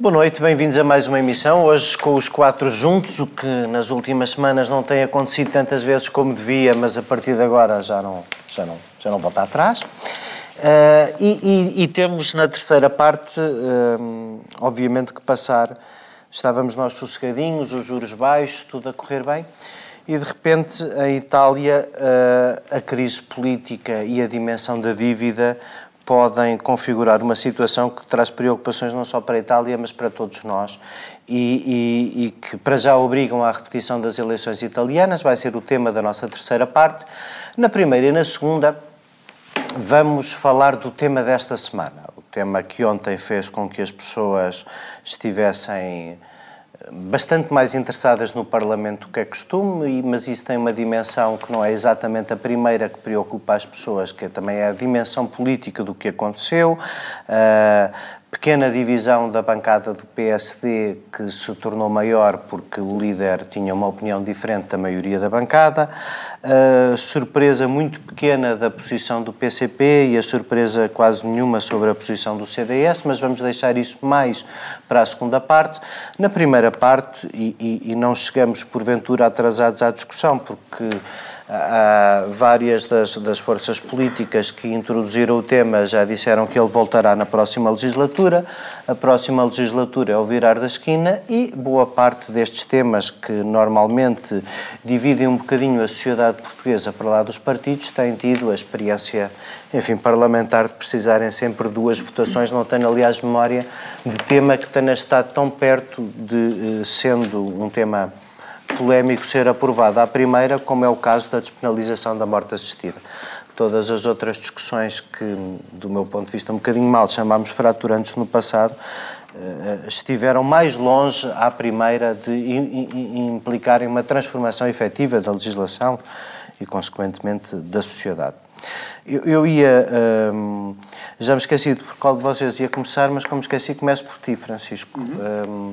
Boa noite, bem-vindos a mais uma emissão. Hoje com os quatro juntos, o que nas últimas semanas não tem acontecido tantas vezes como devia, mas a partir de agora já não, já não, já não volta atrás. Uh, e, e, e, temos na terceira parte, uh, obviamente, que passar. Estávamos nós sossegadinhos, os juros baixos, tudo a correr bem, e de repente em Itália uh, a crise política e a dimensão da dívida podem configurar uma situação que traz preocupações não só para a Itália, mas para todos nós e, e, e, que para já obrigam à repetição das eleições italianas. Vai ser o tema da nossa terceira parte. Na primeira e na segunda, vamos falar do tema desta semana. O tema que ontem fez com que as pessoas estivessem bastante mais interessadas no Parlamento que é costume, mas isso tem uma dimensão que não é exatamente a primeira que preocupa as pessoas, que também é a dimensão política do que aconteceu. Uh, pequena divisão da bancada do PSD que se tornou maior porque o líder tinha uma opinião diferente da maioria da bancada, a surpresa muito pequena da posição do PCP e a surpresa quase nenhuma sobre a posição do CDS, mas vamos deixar isso mais para a segunda parte. Na primeira parte, e, e, e não chegamos porventura atrasados à discussão, porque Há várias das, das, forças políticas que introduziram o tema já disseram que ele voltará na próxima legislatura. A próxima legislatura é o virar da esquina e boa parte destes temas que normalmente dividem um bocadinho a sociedade portuguesa para lá dos partidos têm tido a experiência, enfim, parlamentar de precisarem sempre duas votações. Não tenho, aliás, memória de tema que tenha estado tão perto de, eh, sendo um tema polémico ser aprovada à primeira, como é o caso da despenalização da morte assistida. Todas as outras discussões que, do meu ponto de vista, um bocadinho mal chamámos fraturantes no passado, eh, estiveram mais longe à primeira de implicarem uma transformação efetiva da legislação e, consequentemente, da sociedade. Eu, eu ia. Um, já me esqueci de por qual de vocês ia começar, mas como esqueci, começo por ti, Francisco. Uhum. Um,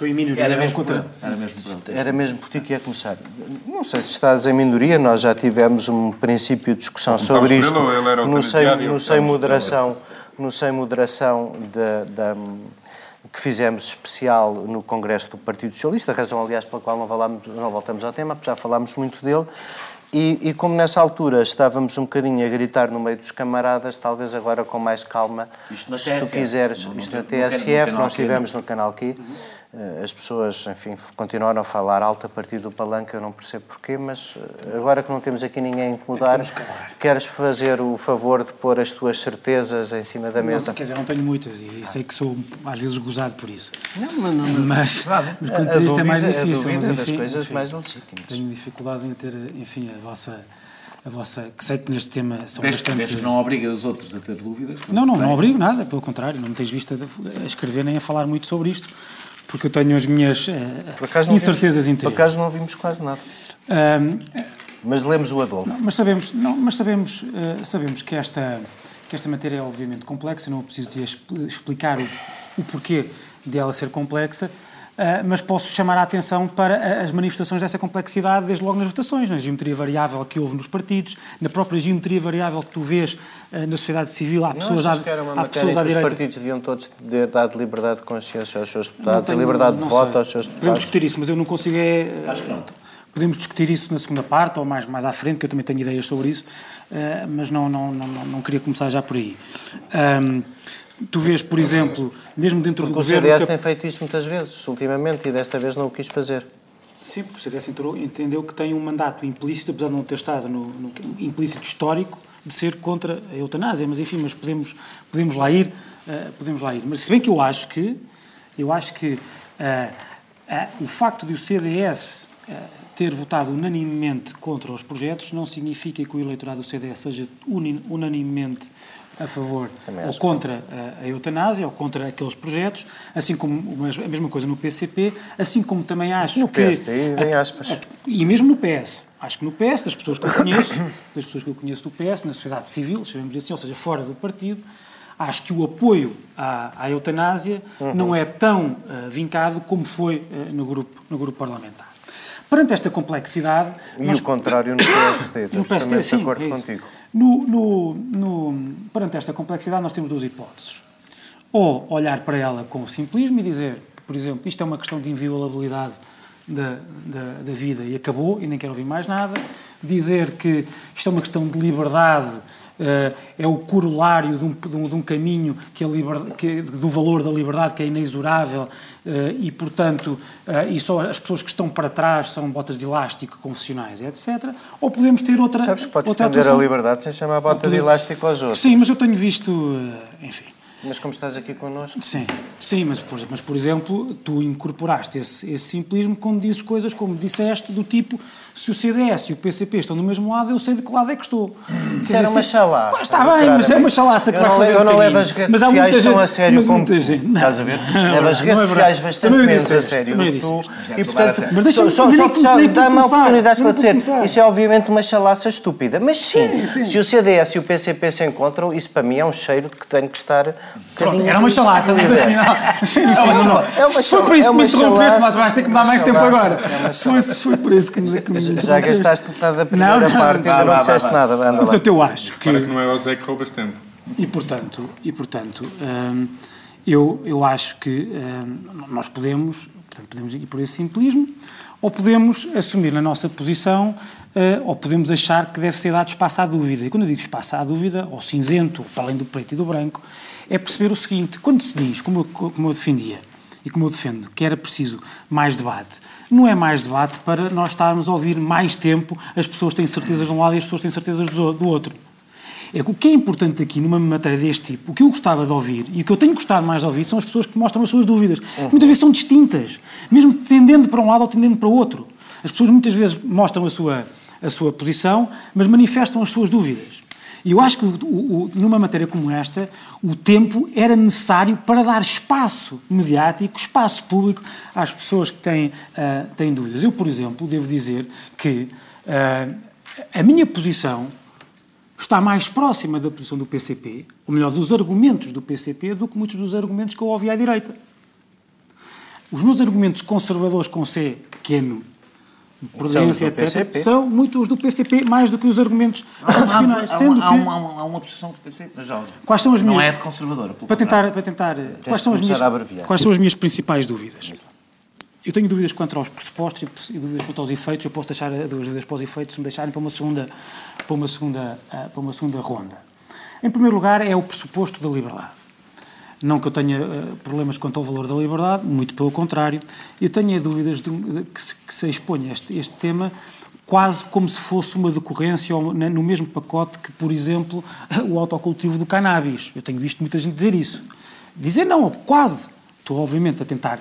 Estou em minoria. Era mesmo, contra... era mesmo, pronto. Era mesmo por ti que ia começar. Não sei se estás em minoria, nós já tivemos um princípio de discussão sobre isto. Ele, no sem, no sem moderação, no sem moderação da, da que fizemos especial no Congresso do Partido Socialista, a razão, aliás, pela qual não, falamos, não voltamos ao tema, porque já falámos muito dele, e, e, como nessa altura estávamos um bocadinho a gritar no meio dos camaradas, talvez agora com mais calma, isto se tu quiseres, isto na TSF, nós estivemos no canal aqui, uhum eh, as pessoas, enfim, continuaram a falar alto a partir do palanque, eu não percebo porquê, mas eh, agora que não temos aqui ninguém a incomodar, queres fazer o favor de pôr as tuas certezas em cima da mesa? Não, quer dizer, não tenho muitas e sei que sou às vezes gozado por isso. Não, não, não. Mas, mas quanto a, isto é mais difícil. A mas, enfim, das coisas enfim, mais legítimas. Tenho dificuldade em ter, enfim, a vossa a vossa, que sei que neste tema são desde, bastante... Desde que não obriga os outros a ter dúvidas? Não, não, não obrigo nada, pelo contrário, não me tens visto a, escrever nem a falar muito sobre isto porque eu tenho as minhas uh, incertezas vimos, Por acaso não ouvimos quase nada. Um, mas lemos o Adolfo. Não, mas sabemos, não, mas sabemos, uh, sabemos que, esta, que esta matéria é obviamente complexa, não preciso de explicar o, o porquê dela ser complexa, mas posso chamar a atenção para as manifestações dessa complexidade, desde logo nas votações, na geometria variável que houve nos partidos, na própria geometria variável que tu vês uh, na sociedade civil. Há pessoas, à, que era uma há pessoas à direita. Os partidos deviam todos ter dado liberdade de consciência aos seus deputados, tenho, liberdade de voto aos seus deputados. Podemos discutir isso, mas eu não consigo. É, Acho que não. Podemos discutir isso na segunda parte ou mais, mais à frente, que eu também tenho ideias sobre isso, uh, mas não, não, não, não, queria começar já por aí. Um, Tu vês, por exemplo, mesmo dentro do governo... O CDS tem feito isso muitas vezes, ultimamente, e desta vez não o quis fazer. Sim, porque o CDS entendeu que tem um mandato implícito, apesar de não ter estado no, no implícito histórico, de ser contra a eutanásia, mas enfim, mas podemos, podemos lá ir, uh, podemos lá ir. Mas se bem que eu acho que, eu acho que uh, uh, o facto de o CDS ter votado unanimemente contra os projetos não significa que o eleitorado do CDS seja unanimemente a favor ou contra a, a, eutanásia ou contra aqueles projetos, assim como a mesma coisa no PCP, assim como também acho no que... PS, tem aspas. A, e mesmo no PS. Acho que no PS, das pessoas que eu conheço, das pessoas que eu conheço do PS, na sociedade civil, chamemos assim, ou seja, fora do partido, acho que o apoio à, à eutanásia uhum. não é tão uh, vincado como foi uh, no, grupo, no grupo parlamentar. Perante esta complexidade... E nós... o contrário no PSD, no PSD, sim, de acordo é contigo. No, no, no, perante esta complexidade, nós temos duas hipóteses. ou olhar para ela com simplismo e dizer, por exemplo, isto é uma questão de inviolabilidade da, da, da vida e acabou e nem quero ouvir mais nada. Dizer que isto é uma questão de liberdade é o corolário de um, de um, de um caminho que a liberdade, que, do valor da liberdade que é inexorável uh, e, portanto, uh, e só as pessoas que estão para trás são botas de elástico confessionais, etc. Ou podemos ter outra. Sabes que podes outra defender atuação. a liberdade sem chamar bota de elástico aos outros. Sim, mas eu tenho visto, enfim. Mas como estás aqui connosco. Sim, sim mas, por, mas por exemplo, tu incorporaste esse, esse simplismo quando dizes coisas como disseste, do tipo: se o CDS e o PCP estão do mesmo lado, eu sei de que lado é que estou. Isso era uma chalaça. Pá, está bem, mas é uma chalaça que Eu vai não fazer. eu não levo as redes Mas há sociais muita tão gente- a sério mas como muita tu. gente- Estás a ver? Não, Levo as não é redes sociais bastante menos a sério também disse. E portanto, Mas deixa-me- só, só, só dá-me a oportunidade de esclarecer. Isso é obviamente uma chalaça estúpida. Mas sim. se o CDS e o PCP se encontram, isso para mim é um cheiro de que tenho que estar. Bocadinho Era uma chalaça, mas afinal. É uma foi por isso é que me uma interrompeste, mas vais ter que me dar mais tempo chalaça, agora. é foi, foi por isso que me, que me Já interrompeste. gastaste metade da primeira Não, parte e ainda não disseste nada. Anda. Portanto, eu acho que. Para que não é o Zé que roubas tempo. E portanto, e, portanto hum, eu, eu acho que hum, nós podemos, portanto, podemos ir por esse simplismo, ou podemos assumir na nossa posição, eh, ou podemos achar que deve ser dado espaço à dúvida. E quando eu digo espaço à dúvida, ou cinzento, para além do preto e do branco, é perceber o seguinte: quando se diz, como eu, como eu defendia, e como eu defendo, que era preciso mais debate, não é mais debate para nós estarmos a ouvir mais tempo as pessoas têm certezas de um lado e as pessoas têm certezas do outro. É que o que é importante aqui numa matéria deste tipo, o que eu gostava de ouvir e o que eu tenho gostado mais de ouvir são as pessoas que mostram as suas dúvidas. Muitas vezes são distintas, mesmo tendendo para um lado ou tendendo para o outro. As pessoas muitas vezes mostram a sua, a sua posição, mas manifestam as suas dúvidas. E eu acho que o- o- numa matéria como esta, o tempo era necessário para dar espaço mediático, espaço público às pessoas que têm, ah, têm dúvidas. Eu, por exemplo, devo dizer que ah, a minha posição está mais próxima da posição do PCP, ou melhor, dos argumentos do PCP, do que muitos dos argumentos que eu ouvi à direita. Os meus argumentos conservadores com C pequeno, prudência, do etc., PCP. são muito os do PCP, mais do que os argumentos tradicionais. Há, Sendo há, que, uma, há, uma, há uma posição que pensei, mas já, quais são as não minhas... é de conservadora. Para tentar, para tentar quais, são as minhas, quais são as minhas principais dúvidas? Eu tenho dúvidas quanto aos pressupostos e- dúvidas quanto aos efeitos. Eu posso deixar as duas dúvidas para os efeitos se me deixarem para uma segunda, para uma segunda, ah, para uma segunda ronda. Em primeiro lugar, é o pressuposto da liberdade. Não que eu tenha ah, problemas quanto ao valor da liberdade, muito pelo contrário. Eu tenho dúvidas de, que, se, que se exponha este, este tema quase como se fosse uma decorrência no mesmo pacote que, por exemplo, o autocultivo do cannabis. Eu tenho visto muita gente dizer isso. Dizer não, quase. Estou, obviamente, a tentar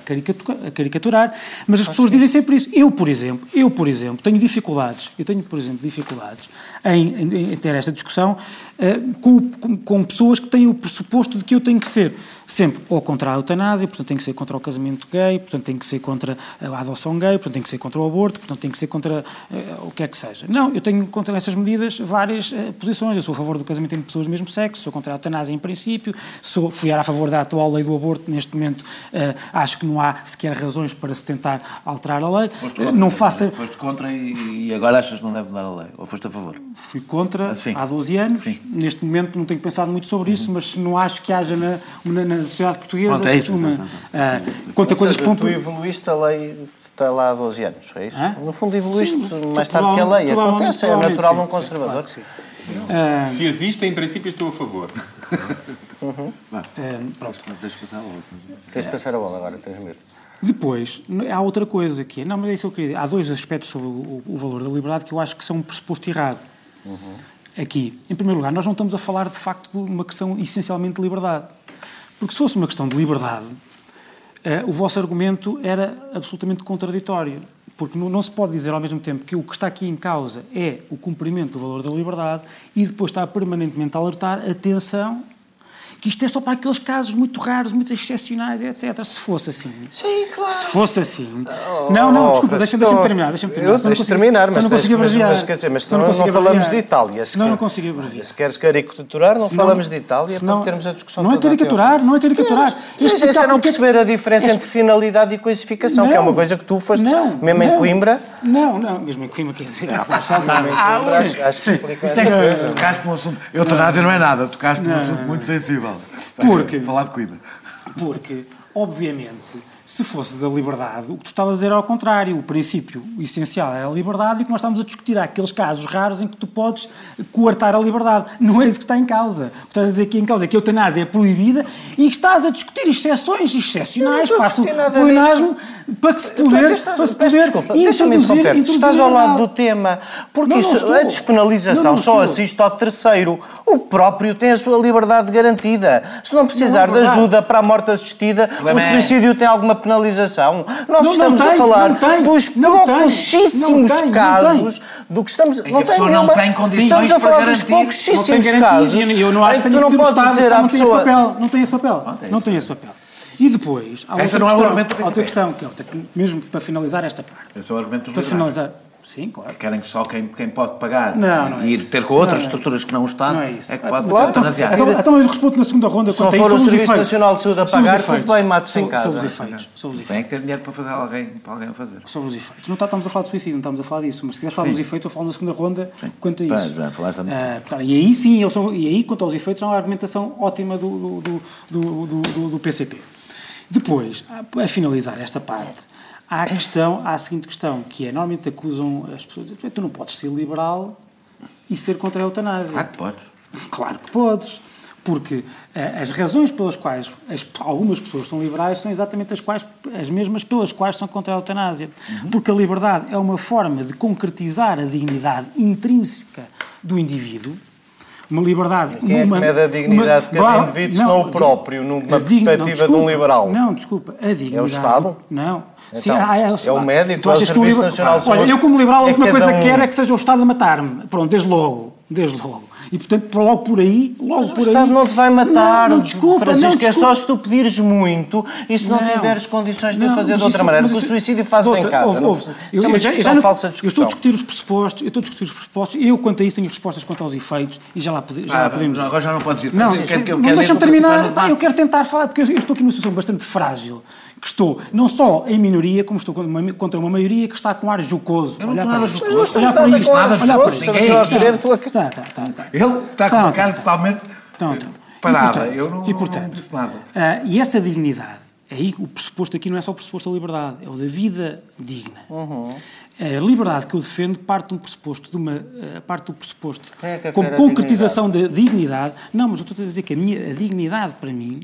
caricaturar, mas as pessoas dizem sempre isso. Eu, por exemplo, eu, por exemplo, tenho dificuldades, eu tenho, por exemplo, dificuldades em, em- em ter esta discussão eh, com, com- com pessoas que têm o pressuposto de que eu tenho que ser sempre ou contra a eutanásia, portanto tenho que ser contra o casamento gay, portanto tenho que ser contra a adoção gay, portanto tenho que ser contra o aborto, portanto tenho que ser contra eh, o que é que seja. Não, eu tenho contra essas medidas várias eh, posições. Eu sou a favor do casamento entre pessoas do mesmo sexo, sou contra a eutanásia em princípio, sou, fui a favor da atual lei do aborto, neste momento eh, acho que não há sequer razões para se tentar alterar a lei. Foste contra, não faça... Foste contra e, e agora achas que não deve mudar a lei? Ou foste a favor? Fui contra Ah, sim. há 12 anos. Sim. Neste momento não tenho pensado muito sobre isso, mas não acho que haja na, na, na sociedade portuguesa Pronto, é isso. uma. ah, quanto a coisas que seja, pontu- tu evoluíste a lei está lá há 12 anos, é isso? Hã? No fundo evoluíste Sim, mais tarde que a lei. Acontece, é natural sim, num sim, conservador. claro que sim. Ah, Se existe, em princípio, estou a favor. ah, pronto. Deixa passar a bola. Tens de passar a bola agora, tens mesmo. Depois, há outra coisa que é. Não, mas é isso que eu queria dizer. Há dois aspectos sobre o, o valor da liberdade que eu acho que são um pressuposto errado. Aqui, em primeiro lugar, nós não estamos a falar de facto de uma questão essencialmente de liberdade. Porque se fosse uma questão de liberdade, eh, o vosso argumento era absolutamente contraditório. Porque não, se pode dizer ao mesmo tempo que o que está aqui em causa é o cumprimento do valor da liberdade e depois está permanentemente a alertar, atenção, que isto é só para aqueles casos muito raros, muito excepcionais, etc. Se fosse assim. Sim, claro. Se fosse assim. não, não, desculpa, Oh, deixa-me deixa terminar. Deixa terminar. Eu não consigo- terminar, mas, não consigo mas, abreviar. mas, quer dizer, mas Senão não, não consigo falamos de. Itália. Senão não quer- consigo abreviar. Se queres caricaturar, não falamos de Itália senão- para termos a discussão Não é caricaturar, não é caricaturar. Mas, É mas isso é não é perceber a diferença é entre finalidade e coisificação, que é uma coisa que tu foste, Não, mesmo em não. Coimbra, Não, não, mesmo em Coimbra, quer dizer, há mais faltar. Ah, sim, acho que sim. explica Isto é num assunto. Eutanásia não é nada, tocaste num assunto muito sensível. Porque, Falar de Coimbra. porque, obviamente, se fosse da liberdade, o que tu estavas a dizer era ao contrário. O princípio essencial era a liberdade e o que nós estamos a discutir há aqueles casos raros em que tu podes coartar a liberdade. Não é isso que está em causa. O que estás a dizer aqui em causa é que a eutanásia é proibida e que estás a discutir exceções excepcionais, passo o pleonasmo, para que se Tu poder, estás- para se poder desculpa, deixa-me introduzir, introduzir Estás ao lado do tema. Porque Não, isso, a despenalização Não, só assiste ao terceiro. O próprio tem a sua liberdade garantida. Se não precisar de verdade. ajuda para a morte assistida, o é- suicídio tem alguma penalização. Nós Não, estamos não a tem, falar não tem, dos não tem, pouquíssimos não tem, não casos do que estamos. a não tem condições Estamos a para falar dos pouquíssimos casos. e eu não acho que tu tenha não podes dizer à Estado não tem esse pessoa. papel. Não tem esse papel. é não tem esse papel. E depois, há outra não é o questão, argumento do outra questão, que é outra, mesmo para finalizar esta parte. Esse é o argumento dos Para liberais. finalizar, sim, claro. Que querem que só quem, quem pode pagar Não, não é e ir isso. ter com outras Não é estruturas que não o Estado Não é isso. é que pode então- eutanasiar. Então, então eu respondo na segunda ronda Se não for o Serviço efeitos. Nacional de Saúde a pagar, tudo bem, mate-se em casa. Sobre os efeitos. Sobre os Tem efeitos. que ter dinheiro para fazer alguém, para alguém fazer. Sobre os efeitos. Não está- estamos a falar de suicídio, não estamos a falar disso, mas se quiseres falar dos efeitos, eu falo na segunda ronda quanto a isso. já falaste Ah, e aí sim, eu sou, e aí quanto aos efeitos, há uma argumentação ótima do, do, do, do, do- PCP. Depois, a finalizar esta parte, há a questão, há a seguinte questão, que é, normalmente acusam as pessoas, tu não podes ser liberal e ser contra a eutanásia. Ah, que podes. Claro que podes. Porque eh, as razões pelas quais as- algumas pessoas são liberais são exatamente as, quais, as mesmas pelas quais são contra a eutanásia. Porque a liberdade é uma forma de concretizar a dignidade intrínseca do indivíduo. Uma liberdade. Quem é que uma, mede a dignidade de cada indivíduo, não o próprio, numa a digni- perspectiva de um desculpa. liberal? Não, desculpa. A dignidade. Estado? Não. Então, ah, é o médico, tu é o que o Serviço Nacional de Olha, Saúde, eu como liberal, a é última cada coisa que um. quero é que seja o Estado a matar-me. Pronto, desde logo. Desde logo. E, portanto, logo por aí, logo Mas o por Estado aí... não te vai matar, Não, não, desculpa, Francisco, não, é desculpa. só se tu pedires muito e se não, Não. tiveres condições de o Não, fazer de outra isso- maneira. mas Porque o suicídio Ouça, em casa. ouve, não- ouve. Isso Eu- é uma eu já- discussão não- falsa Eu estou a discussão. discutir os pressupostos, eu estou a discutir os pressupostos, eu quanto a isso tenho respostas quanto aos efeitos e já lá, pode, já Ah, lá podemos não, agora já não podes ir. Não, é que deixa-me terminar. Pá, eu quero tentar falar, porque eu estou aqui numa situação bastante frágil, que estou não só em minoria, como estou contra uma, contra uma maioria que está com ar jocoso. Eu não Olhar estou para nada isto. Olhar para isto. Olhar para isto. Ele está com a cara totalmente parada. E, portanto, Eu não, e, portanto, ah, e essa dignidade, aí o pressuposto aqui não é só o pressuposto da liberdade, é o da vida digna. Uhum. A liberdade que eu defendo parte de um pressuposto, de uma, ah, parte do pressuposto é como concretização da dignidade. Não, mas eu estou a dizer que a, minha, a dignidade para mim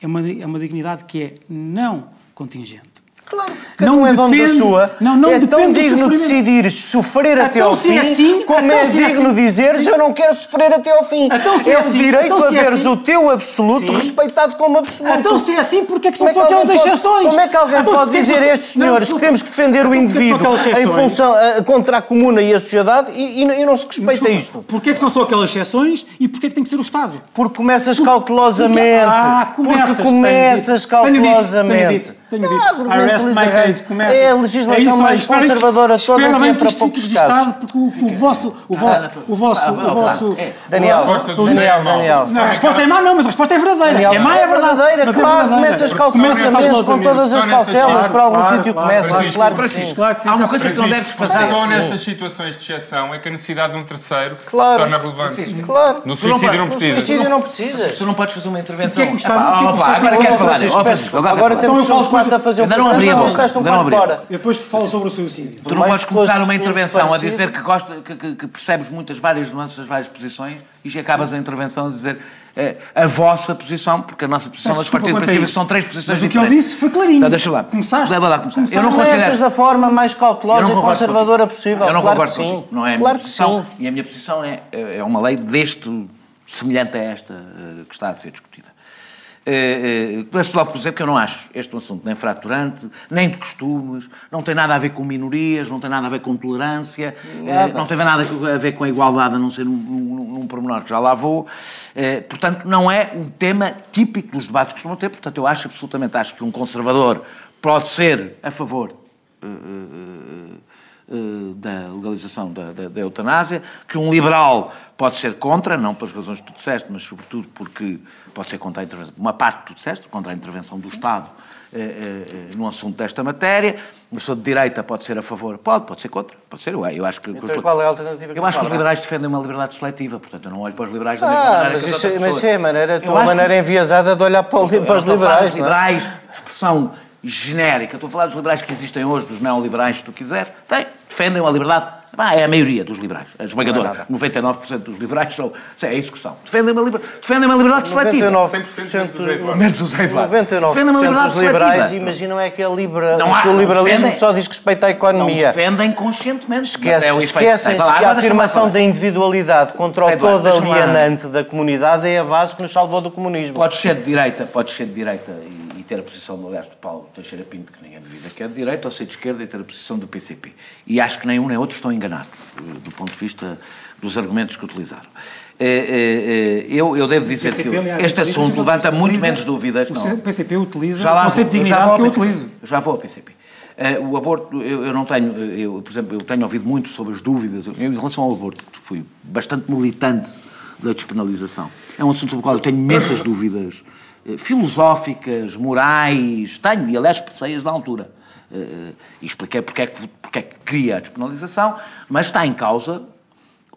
é uma, é uma dignidade que é não contingente. Claro, cada um é dono da sua. Não, não é tão digno decidir sofrer até Então, ao se fim, é assim, como então, é se é digno assim, dizeres eu não quero sofrer até ao fim. Então, se é é o assim, direito então, a é veres assim- o teu absoluto Sim. respeitado como absoluto. Então, se é assim, porque é que são Como é só que aquelas pode- exceções? Como é que alguém Então, pode é que dizer a estes Não, senhores que desculpa. temos que defender o Então, é que são indivíduo em função eh, contra a comuna e a sociedade e, e- e não se respeita Desculpa, isto? Porquê é que são só aquelas exceções e porquê é que tem que ser o Estado? Porque começas cautelosamente. Ah, começas, porque começas cautelosamente. Tenho dito. Ah, I rest my case, começa. É a legislação isso, olha, mais conservadora de todas espero e bem é que para isto fique poucos registado, casos. porque o, o vosso, o vosso, o vosso, Ah, o ah, vosso... é. Daniel, A resposta do Daniel, é. Daniel. Não, a resposta é má, não, mas a resposta é verdadeira. É má, é verdade. mas é claro, verdadeira. começas Começas cautelosamente, com todas as cautelas, por algum sítio claro, começas, claro que sim. Há uma coisa que não deves fazer. Só nessas situações de exceção é que a necessidade de um terceiro Claro. se torna relevante. Claro. No não suicídio não pode- No precisa. suicídio não precisas. Tu não podes fazer uma intervenção. O que é que o Estado- é Agora quero falar. Agora temos Então eu falo os quatro a fazer um Ainda não abri a boca, um não abri. Eu depois falo sobre o suicídio. Tu não podes começar uma intervenção a dizer que, gosta, que, que- que percebes muitas várias nuances das várias posições e acabas a intervenção a dizer eh, a vossa posição, porque a nossa posição das partidas isso. são três posições Mas o que eu disse foi clarinho. Então deixa lá. Começaste. Leva lá começar. Começaste. Eu não considero... da forma mais cautelosa e conservadora possível. Eu não claro concordo sim. contigo. Não é claro que sim. E a minha posição é, é uma lei deste, semelhante a esta eh, que está a ser discutida. Eh, eh, Começo logo por dizer que eu não acho este um assunto nem fraturante, nem de costumes, não tem nada a ver com minorias, não tem nada a ver com tolerância, eh, não tem nada a ver com a igualdade, a não ser num, num, num pormenor que já lá vou. Eh, portanto, não é um tema típico dos debates que costumam ter, portanto, eu acho absolutamente, acho que um conservador pode ser a favor eh, eh, da legalização da, da, da, eutanásia, que um liberal pode ser contra, não pelas razões que tu disseste, mas sobretudo porque pode ser contra a intervenção, uma parte que tu disseste, contra a intervenção do Estado eh, eh, num assunto desta matéria. Uma pessoa de direita pode ser a favor, pode, pode ser contra, pode ser, eu, eu acho que... Então, qual é a alternativa Eu acho que os liberais defendem uma liberdade seletiva, portanto eu não olho para os liberais da ah, mesma maneira mas isso, outras mas isso é a maneira, a tua maneira que- enviesada de olhar para, o- eu para os liberais, não é? liberais, expressão genérica. Estou a falar dos liberais que existem hoje, dos neoliberais, se tu quiseres. Tem, defendem a liberdade. Ah, é a maioria dos liberais, a esmagadora. 99% dos liberais são. É isso que são. Defendem uma, liber... defendem uma liberdade seletiva. 100% do José Eduardo. Menos o Zé Eduardo. 99% Defendem uma liberdade dos liberais seletiva. imaginam é que, a libera... Não há- que o não liberalismo defendem. só diz respeito à Não economia. defendem conscientemente. Esquece- é Esquecem-se que a afirmação da individualidade contra o todo alienante da comunidade é a base que nos salvou do comunismo. Podes ser de direita, podes ser de direita e ter a posição, aliás, do Paulo Teixeira Pinto, que ninguém duvida que é de direita, ou ser de esquerda e ter a posição do PCP. E acho que nem um nem outro estão enganados, eh, do ponto de vista dos argumentos que utilizaram. Eh, eh, Eu, eu devo dizer PCP, que aliás, este assunto levanta muito utiliza- menos dúvidas. O não. PCP utiliza Já lá o conceito de dignidade que eu utilizo. Já vou ao PCP. Eh, o aborto, eu, eu não tenho, eu, por exemplo, eu tenho ouvido muito sobre as dúvidas. Eu, em relação ao aborto, fui bastante militante da despenalização. É um assunto sobre o qual eu tenho imensas dúvidas filosóficas, morais, tenho, e aliás expressei-as na altura. Eh, eh, e expliquei porque é, que, porque é que queria a despenalização, mas está em causa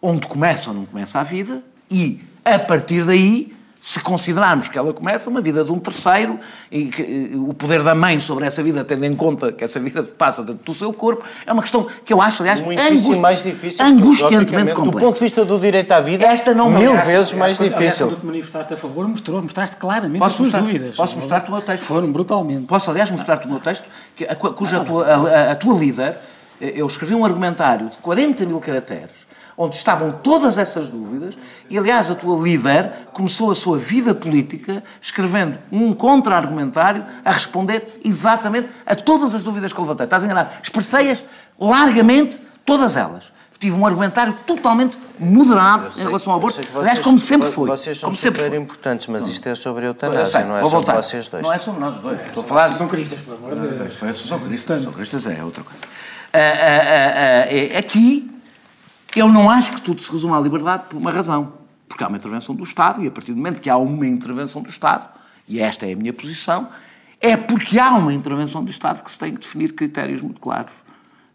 onde começa ou não começa a vida e, a partir daí, se considerarmos que ela começa uma vida de um terceiro e que o poder da mãe sobre essa vida, tendo em conta que essa vida passa dentro do seu corpo, é uma questão que eu acho, aliás, Muitíssimo angusti- mais difícil. angustiantemente filosoficamente, Do complexa. ponto de vista do direito à vida, Esta não mil parece- vezes mais Aliás, quando- aliás, difícil. Quando te manifestaste a favor, mostrou, mostraste claramente Posso as tuas mostrar- dúvidas. posso mostrar-te o meu texto? Foram brutalmente. Posso, aliás, mostrar-te o meu texto, que, a, cuja tua, a, a- a tua líder, eh, eu escrevi um argumentário de 40 mil caracteres, onde estavam todas essas dúvidas, e, aliás, a tua líder começou a sua vida política escrevendo um contra-argumentário a responder exatamente a todas as dúvidas que eu levantei. Estás enganado? Expressei-as largamente, todas elas. Tive um argumentário totalmente moderado em relação ao Eu aborto, sei que aliás, vocês- como sempre foi. Vocês são como sempre super foi. importantes, mas isto é sobre a Eu eutanásia, sei, não é sobre voltar. vocês dois. Não é sobre nós os dois. Estou a falar São cristas, por amor de Deus. São Cristas, São Cristas é outra coisa. Ah, ah, ah, ah, aqui, eu não acho que tudo se resume à liberdade por uma razão. Porque há uma intervenção do Estado, e a partir do momento que há uma intervenção do Estado, e esta é a minha posição, é porque há uma intervenção do Estado que se tem que definir critérios muito claros.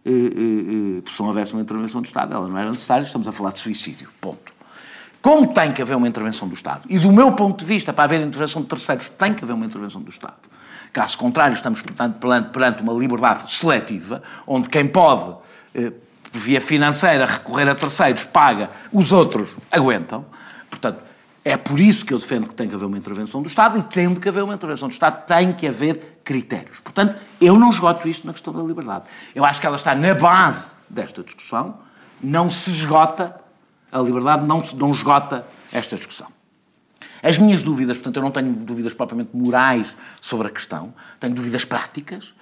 Eh, eh, eh, porque se não houvesse uma intervenção do Estado, ela não era necessária, estamos a falar de suicídio. Ponto. Como tem que haver uma intervenção do Estado, e do meu ponto de vista, para haver intervenção de terceiros, tem que haver uma intervenção do Estado. Caso contrário, estamos, portanto, perante, perante uma liberdade seletiva, onde quem pode, via financeira, recorrer a terceiros, paga, os outros aguentam. Portanto, é por isso que eu defendo que tem que haver uma intervenção do Estado, e tendo que haver uma intervenção do Estado, tem que haver critérios. Portanto, eu não esgoto isto na questão da liberdade. Eu acho que ela está na base desta discussão, não se esgota a liberdade não, se- não esgota esta discussão. As minhas dúvidas, portanto, eu não tenho dúvidas propriamente morais sobre a questão, tenho dúvidas práticas,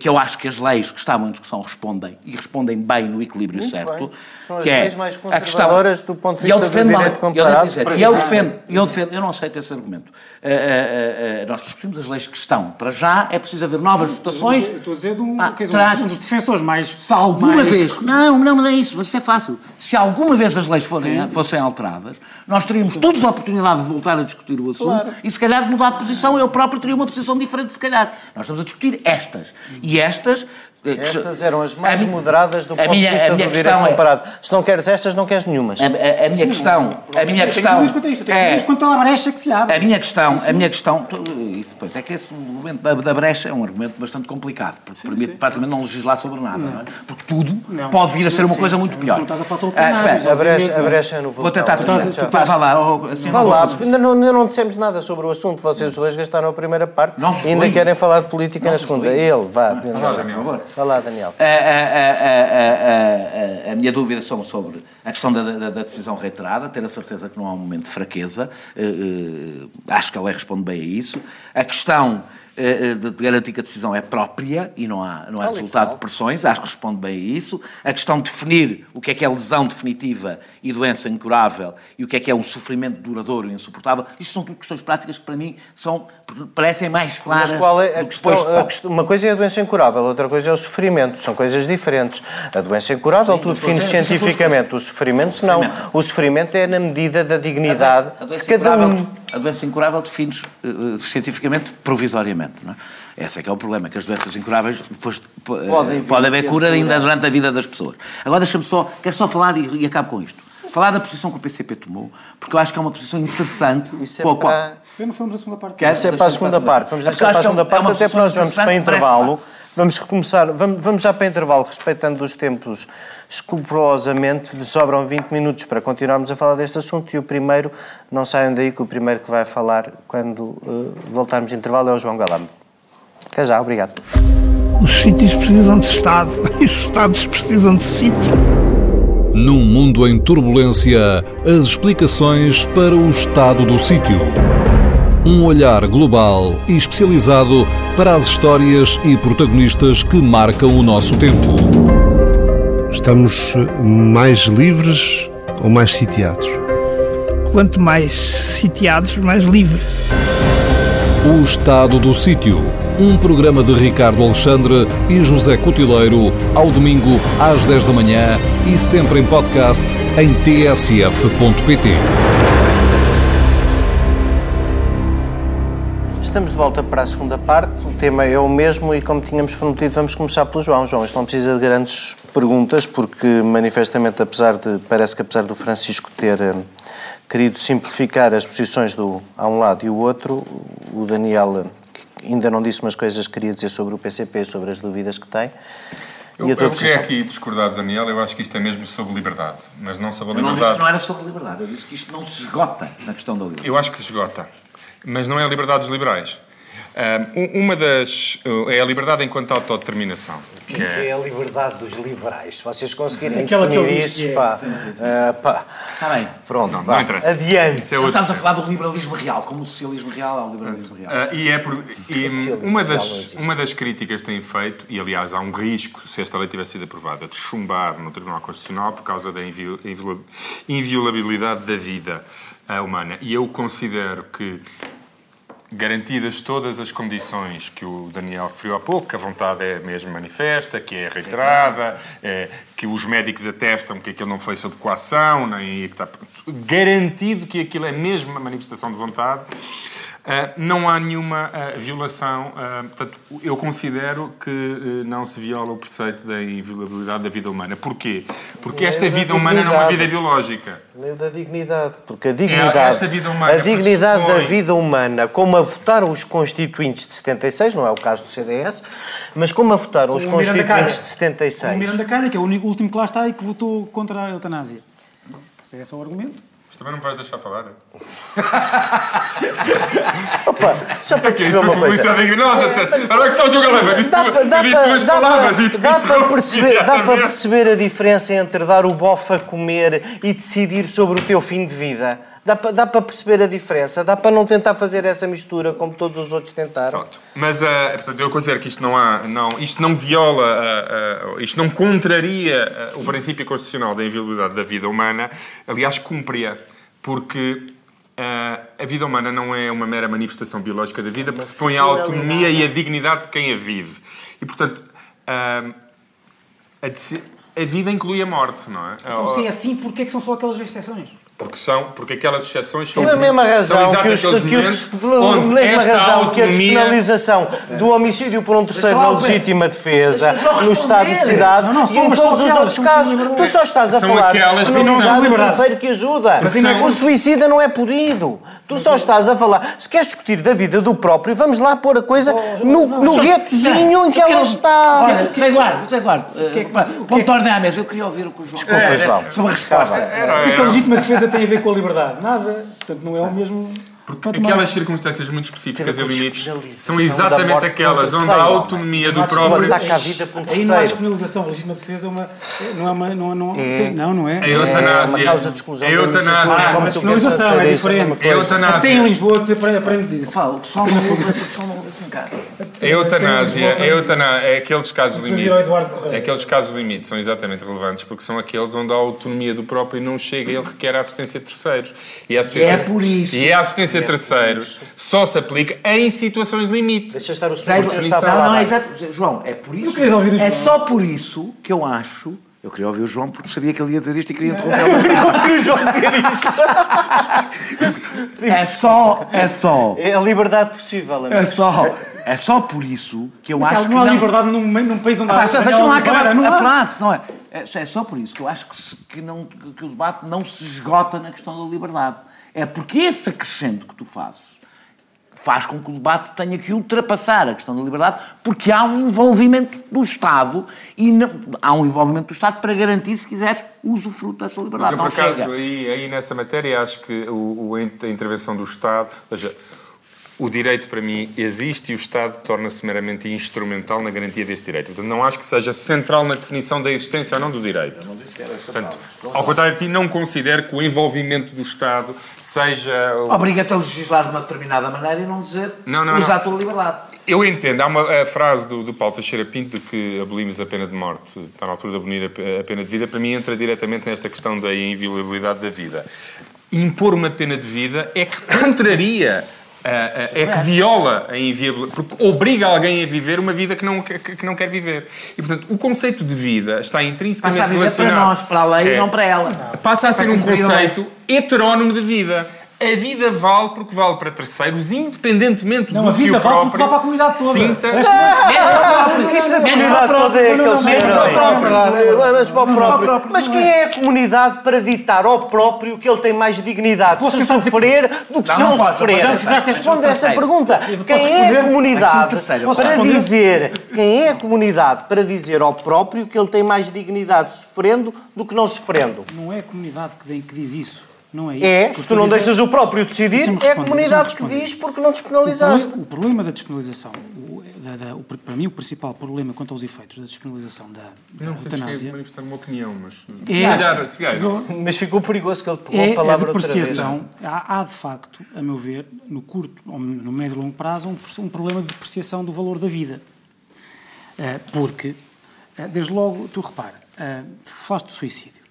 que eu acho que as leis que estavam em discussão respondem, e respondem bem no equilíbrio Muito certo. bem. São as que é leis mais a questão- conservadoras do ponto de eu vista do direito eu comparado. dizer, Para E eu defendo, eu defendo, eu não aceito esse argumento. Eh, eh, eh, nós discutimos as leis que estão. Para já é preciso haver novas votações. Eu estou a dizer de um, Ah, dizer, traz- um dos defensores mais. se alguma mais- vez. Não, não, não é isso, mas isso é fácil. Se alguma vez as leis forem, fossem alteradas, nós teríamos todos a oportunidade de voltar a discutir o assunto e, se calhar, de mudar de posição. Eu próprio teria uma posição diferente, se calhar. Nós estamos a discutir estas. E estas. Eh, Estas eram as mais moderadas do ponto minha- de vista a do direito é- comparado. Se não queres estas, não queres nenhumas. A, a- a minha questão. A minha Eu questão. tenho dúvidas quanto a isto, eu tenho é- dúvidas quanto à brecha que se abre. A minha questão, a minha questão, tu- isso depois é que esse argumento da, da brecha é um argumento bastante complicado, porque permite praticamente não legislar sobre nada, não. é? Porque tudo Não. pode vir a ser uma Sim, coisa sim, muito tu pior. não estás a falar sobre Ah, espera, A brecha, a obviamente, brecha é no Vou tentar. Vá, vá lá. oh, assim, Vá lá, não, não dissemos nada sobre o assunto. Vocês dois gastaram a primeira parte Não e ainda querem falar de política na segunda. Ele, vá. Por favor. Lá, Daniel. A, a- a- a- minha dúvida são sobre a questão da, da- da decisão reiterada, ter a certeza que não há um momento de fraqueza. eh, eh, acho que a lei responde bem a isso. A questão de garantir que a decisão é própria e não há, não é resultado de pressões, acho que responde bem a isso. A questão de definir o que é que é lesão definitiva e doença incurável e o que é que é um sofrimento duradouro e insuportável, isso são tudo questões práticas que para mim são, parecem mais claras Mas qual é a questão, de a questão- Uma coisa é a doença incurável, outra coisa é o sofrimento. São coisas diferentes. A doença incurável, Sim, tu defines você cientificamente. O sofrimento, não. sofrimento. O sofrimento é na medida da dignidade A de doença, cada incurável, um. A doença incurável defines eh, cientificamente provisoriamente. Não é? Esse é que é o problema, que as doenças incuráveis depois eh, Podem pode haver cura. ainda durante a vida das pessoas. Agora deixa-me só, quero só falar e, e acabo com isto. Falar da posição que o PCP tomou, porque eu acho que é uma posição interessante. Isso é com a qual- para... Eu não fomos na segunda parte. Isso é para a segunda parte. Vamos É deixar para a é segunda é parte, até porque nós vamos para intervalo. Vamos começar, vamos, vamos já para intervalo, respeitando os tempos escrupulosamente. Sobram 20 minutos para continuarmos a falar deste assunto e o primeiro, não saiam daí que o primeiro que vai falar quando eh, voltarmos de intervalo é o João Galamo. Até já, obrigado. Os sítios precisam de Estado e os Estados precisam de sítio. Num mundo em turbulência, as explicações para o estado do sítio. Um olhar global e especializado para as histórias e protagonistas que marcam o nosso tempo. Estamos mais livres ou mais sitiados? Quanto mais sitiados, mais livres. O Estado do Sítio. Um programa de Ricardo Alexandre e José Cotileiro, ao domingo às 10 da manhã e sempre em podcast em tsf.pt. Estamos de volta para a segunda parte. O tema é o mesmo e, como tínhamos prometido, vamos começar pelo João. João, isto não precisa de grandes perguntas, porque manifestamente, apesar de, parece que apesar do Francisco ter eh, querido simplificar as posições do a um lado e o outro, o Daniel que ainda não disse umas coisas que queria dizer sobre o PCP, sobre as dúvidas que tem. Eu, e a tua eu queria posição. aqui discordar de Daniel, eu acho que isto é mesmo sobre liberdade, mas não sobre a Eu não disse liberdade. que não era sobre liberdade, eu disse que isto não se esgota na questão da liberdade. Eu acho que se esgota, mas não é a liberdade dos liberais. Um- uma das. uh, é a liberdade enquanto autodeterminação. Que é, a liberdade dos liberais? Se vocês conseguirem Aquela que eu definir disse isso, que é. pá, eh, pá, Está bem. pronto, Não, não interessa. adiante. Isso é outro. estamos a falar do liberalismo real, como o socialismo real é o liberalismo real. Ah, e é por, e uma, das, uma das críticas que têm feito, e aliás há um risco, se esta lei tivesse sido aprovada, de chumbar no Tribunal Constitucional por causa da invi- inviola- inviolabilidade da vida ah, humana. E eu considero que, garantidas todas as condições que o Daniel referiu há pouco, que a vontade é mesmo manifesta, que é reiterada, é, que os médicos atestam que aquilo não foi sob coação, nem que está garantido que aquilo é mesmo uma manifestação de vontade, não há nenhuma ah, violação. ah, portanto, eu considero que eh, não se viola o preceito da inviolabilidade da vida humana. Porquê? Porque esta É da vida humana não é uma vida biológica. Meio da dignidade, porque a dignidade, esta vida humana a dignidade da pressupõe- vida humana, como a votaram os constituintes de 76, não é o caso do CDS, mas como a votaram os O constituintes de O 76. Miranda Calha, que é o único- o último que lá está e que votou contra a eutanásia. Esse é esse o argumento. Mas também não me vais deixar falar. Opa, só para perceber isso uma coisa. enganosa, etc. Agora que só o Jogo Galema disse duas palavras e tu dá para perceber, dá para perceber a diferença entre dar o bofe a comer e decidir sobre o teu fim de vida. Dá para, dá para perceber a diferença. Dá para não tentar fazer essa mistura como todos os outros tentaram. Pronto. Mas, ah, portanto, eu considero que isto não há, não, isto não viola, ah, ah, isto não contraria o princípio constitucional da inviolabilidade da vida humana, aliás, cumpria, porque a vida humana não é uma mera manifestação biológica da vida, pressupõe a autonomia e a dignidade de quem a vive. E, portanto, ah, a, a vida inclui a morte, não é? Então, se é assim, porquê é que são só aquelas exceções? Porque, são, porque aquelas exceções são... Pela mesma razão que, os, que, mesma razão que a despenalização do homicídio por um terceiro o Pedro. legítima defesa lá no estado de cidade Não, não, e em todos os outros casos. Tu só estás a falar de despenalizar o terceiro que ajuda. O suicida não é punido. Tu só estás a falar. Se queres discutir da vida do próprio, vamos lá pôr a coisa no, no guetozinho em que ela está. Eduardo, José Eduardo, ponto de ordem à mesa, eu queria ouvir o que o João... Desculpa, É, João. Sobre a resposta. O que é que a legítima defesa tem a ver com a liberdade? Nada. Portanto, não é o mesmo. Porque aquelas circunstâncias muito específicas e limites são exatamente morte aquelas onde a autonomia do próprio... Aí não há despenalização. A legítima defesa é uma. Não é uma. Não, não, tem- não, não é. A eutanásia. uma causa de exclusão A da eutanásia. Ah, mas despenalização é é é. Eutanásia. Até em Lisboa aprendes isso. Pessoal, o pessoal não ouve, o. A eutanásia, a eutanásia é aqueles casos limites. É aqueles casos limites são exatamente relevantes porque são aqueles onde a autonomia do próprio não chega, ele requer a assistência de terceiros. E a assistência, É por isso. E a assistência de terceiros só se aplica em situações limites. Deixa estar o Sei, não, a não, é exato. João, é por isso. é só por isso que eu acho. Eu queria ouvir o João porque sabia que ele ia dizer isto e queria interrompê-lo. Eu queria o João dizer isto. É só, é só, É a liberdade possível, é amigo. só, é só por isso que eu acho que não há liberdade num, num país onde Ah, há... há lá acabar não a há. frase, não é? É é só por isso que eu acho que, se- que não, que o debate não se esgota na questão da liberdade. É porque esse acrescento que tu fazes faz com que o debate tenha que ultrapassar a questão da liberdade, porque há um envolvimento do Estado e não- há um envolvimento do Estado para garantir, se quiseres, o usufruto dessa Mas liberdade. eu, por acaso, aí, aí nessa matéria, acho que o, o- a intervenção do Estado, ou seja, o direito para mim existe e o Estado torna-se meramente instrumental na garantia desse direito. Portanto, não acho que seja central na definição da existência ou não do direito. Portanto, ao contrário de ti, não considero que o envolvimento do Estado seja. Obriga-te a legislar de uma determinada maneira e não dizer Não, não, usar não. a tua liberdade. Eu entendo, há uma a frase do, do Paulo Teixeira Pinto de que abolimos a pena de morte, está na altura de abolir a pe- a pena de vida, para mim entra diretamente nesta questão da inviolabilidade da vida. Impor uma pena de vida é que contraria, é que viola a inviabilidade, porque obriga alguém a viver uma vida que não, que, que não quer viver. E, portanto, o conceito de vida está intrinsecamente Passa a viver para relacionado... nós, para a lei e É. não para ela. Passa a ser Para um conceito heterónimo de vida. A vida vale porque vale para terceiros, independentemente Não, do a vida que o vale próprio porque vale para a comunidade toda. Sinta... Isso da Menos comunidade para toda é aquele Não, não, para. Mas para o próprio. Mas não quem é a comunidade para ditar ao próprio que ele tem mais dignidade Posso se sofrer do que se não não pode, sofrer? já fizeste essa Responde essa pergunta. Quem é a comunidade para dizer quem é a comunidade para dizer ao próprio que ele tem mais dignidade sofrendo do que não sofrendo? Não é a comunidade que, tem- que diz isso. Não é isso. É, se tu não a dizer- deixas o próprio decidir, é a comunidade que diz porque não despenalizaste. o problema da despenalização, o- da- da- o- para mim o principal problema quanto aos efeitos da despenalização da, da Não sei se queres eutanásia manifestar uma opinião, mas... É- calhar. Mas ficou perigoso que ele pegou a é a palavra outra vez. depreciação. Há, há, de facto, a meu ver, no curto, ou no médio e longo prazo, um, um problema de depreciação do valor da vida. Eh, porque, eh, desde logo, tu repara, uh, falaste de suicídio.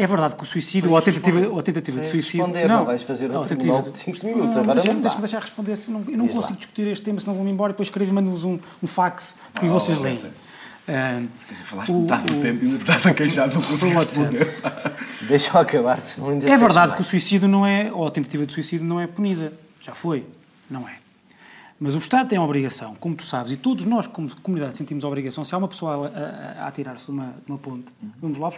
É verdade que o suicídio ou a tentativa, ou a tentativa de suicídio. responder, não vais fazer a outro tentativa de cinco minutos, Não, agora deixa- não. Deixa-me deixar responder, se não, eu não Diz lá. consigo discutir este tema, senão vou-me embora e depois escrevo e mando-vos um, um fax que vocês leem. Ah, Falaste metade do tempo e estás a queixar, não consigo responder. Deixa-o acabar, senão ainda É verdade que o suicídio não é, ou a tentativa de suicídio não é punida. Já foi. Não é. Mas o Estado tem a obrigação, como tu sabes, e todos nós, como comunidade, sentimos a obrigação, se há uma pessoa a, a, a atirar-se de uma, de uma ponte, vamos lá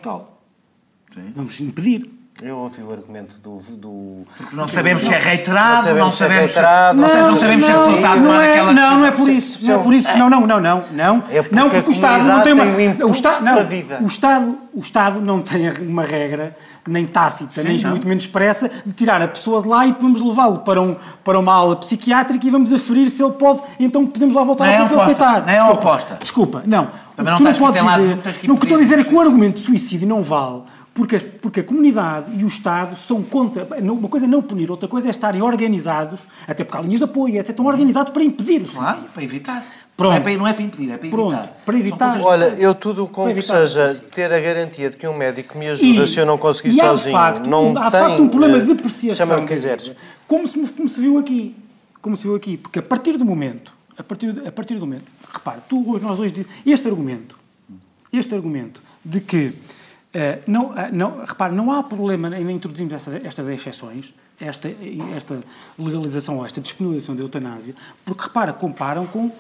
buscá-lo. Vamos impedir. Eu ouvi o argumento do. do Não sabemos se é reiterado, Não sabemos se é reiterado, Não, sabemos se é não, resultado não é, daquela não, não é por isso, não é por isso, não, não, não, não, não, É porque não a porque o Estado não tem uma, tem um o Estado, não, vida. o Estado, o Estado não tem uma regra nem tácita, nem não. muito menos expressa de tirar a pessoa de lá e vamos levá-lo para, um, para uma aula psiquiátrica e vamos aferir se ele pode, então podemos lá voltar Não é ao para aceitar. não é Desculpa, oposta. Desculpa, não. Também o que não tu não podes dizer, o que estou a dizer é que o argumento de suicídio não vale porque, porque a comunidade e o Estado são contra. Uma coisa é não punir, outra coisa é estarem organizados, até porque há linhas de apoio, etc. Estão organizados para impedir o suicídio. Claro, para evitar. Pronto. Não é para, não é para impedir, é para Pronto, evitar. para evitar. Olha, eu tudo com que seja ter a garantia de que um médico me ajuda E- se eu não conseguir e há, de sozinho. facto, não há de tem, facto um problema eh, de depreciação. Chama-me o que da quiseres. Como se, como se viu aqui. Como se viu aqui. Porque a partir do momento, a partir, a partir do momento, repare, tu, hoje, nós hoje, este argumento, este argumento de que, eh, não, ah, não, repare, não há problema em introduzirmos estas, estas exceções, esta, esta legalização ou esta despenalização da eutanásia, porque, repara, comparam com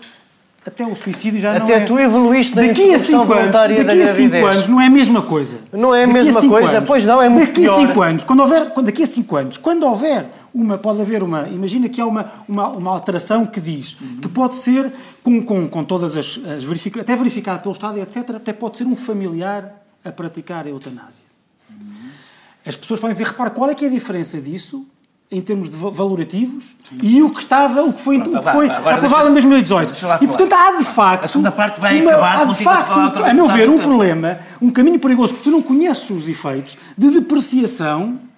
até o suicídio já não Até é... tu evoluíste na Daqui a cinco anos, voluntária da daqui a cinco gravidez. anos não é a mesma coisa. Não é a Daqui mesma cinco coisa? Pois não, é muito Daqui pior. a 5 anos, quando houver, quando, daqui a 5 anos, quando houver uma, pode haver uma, imagina que há uma, uma, uma alteração que diz que pode ser, com, com, com todas as, as verifica, até verificada pelo Estado e etc., até pode ser um familiar a praticar a eutanásia. As pessoas podem dizer, repara, qual é que é a diferença disso em termos de va- valorativos e o que estava, o que foi, o que foi agora aprovado deixa- em 2018. deixa lá E portanto há de facto A segunda parte vai uma- acabar há de facto, a meu ver, um problema, um caminho perigoso que tu não conheces os efeitos de depreciação Sim.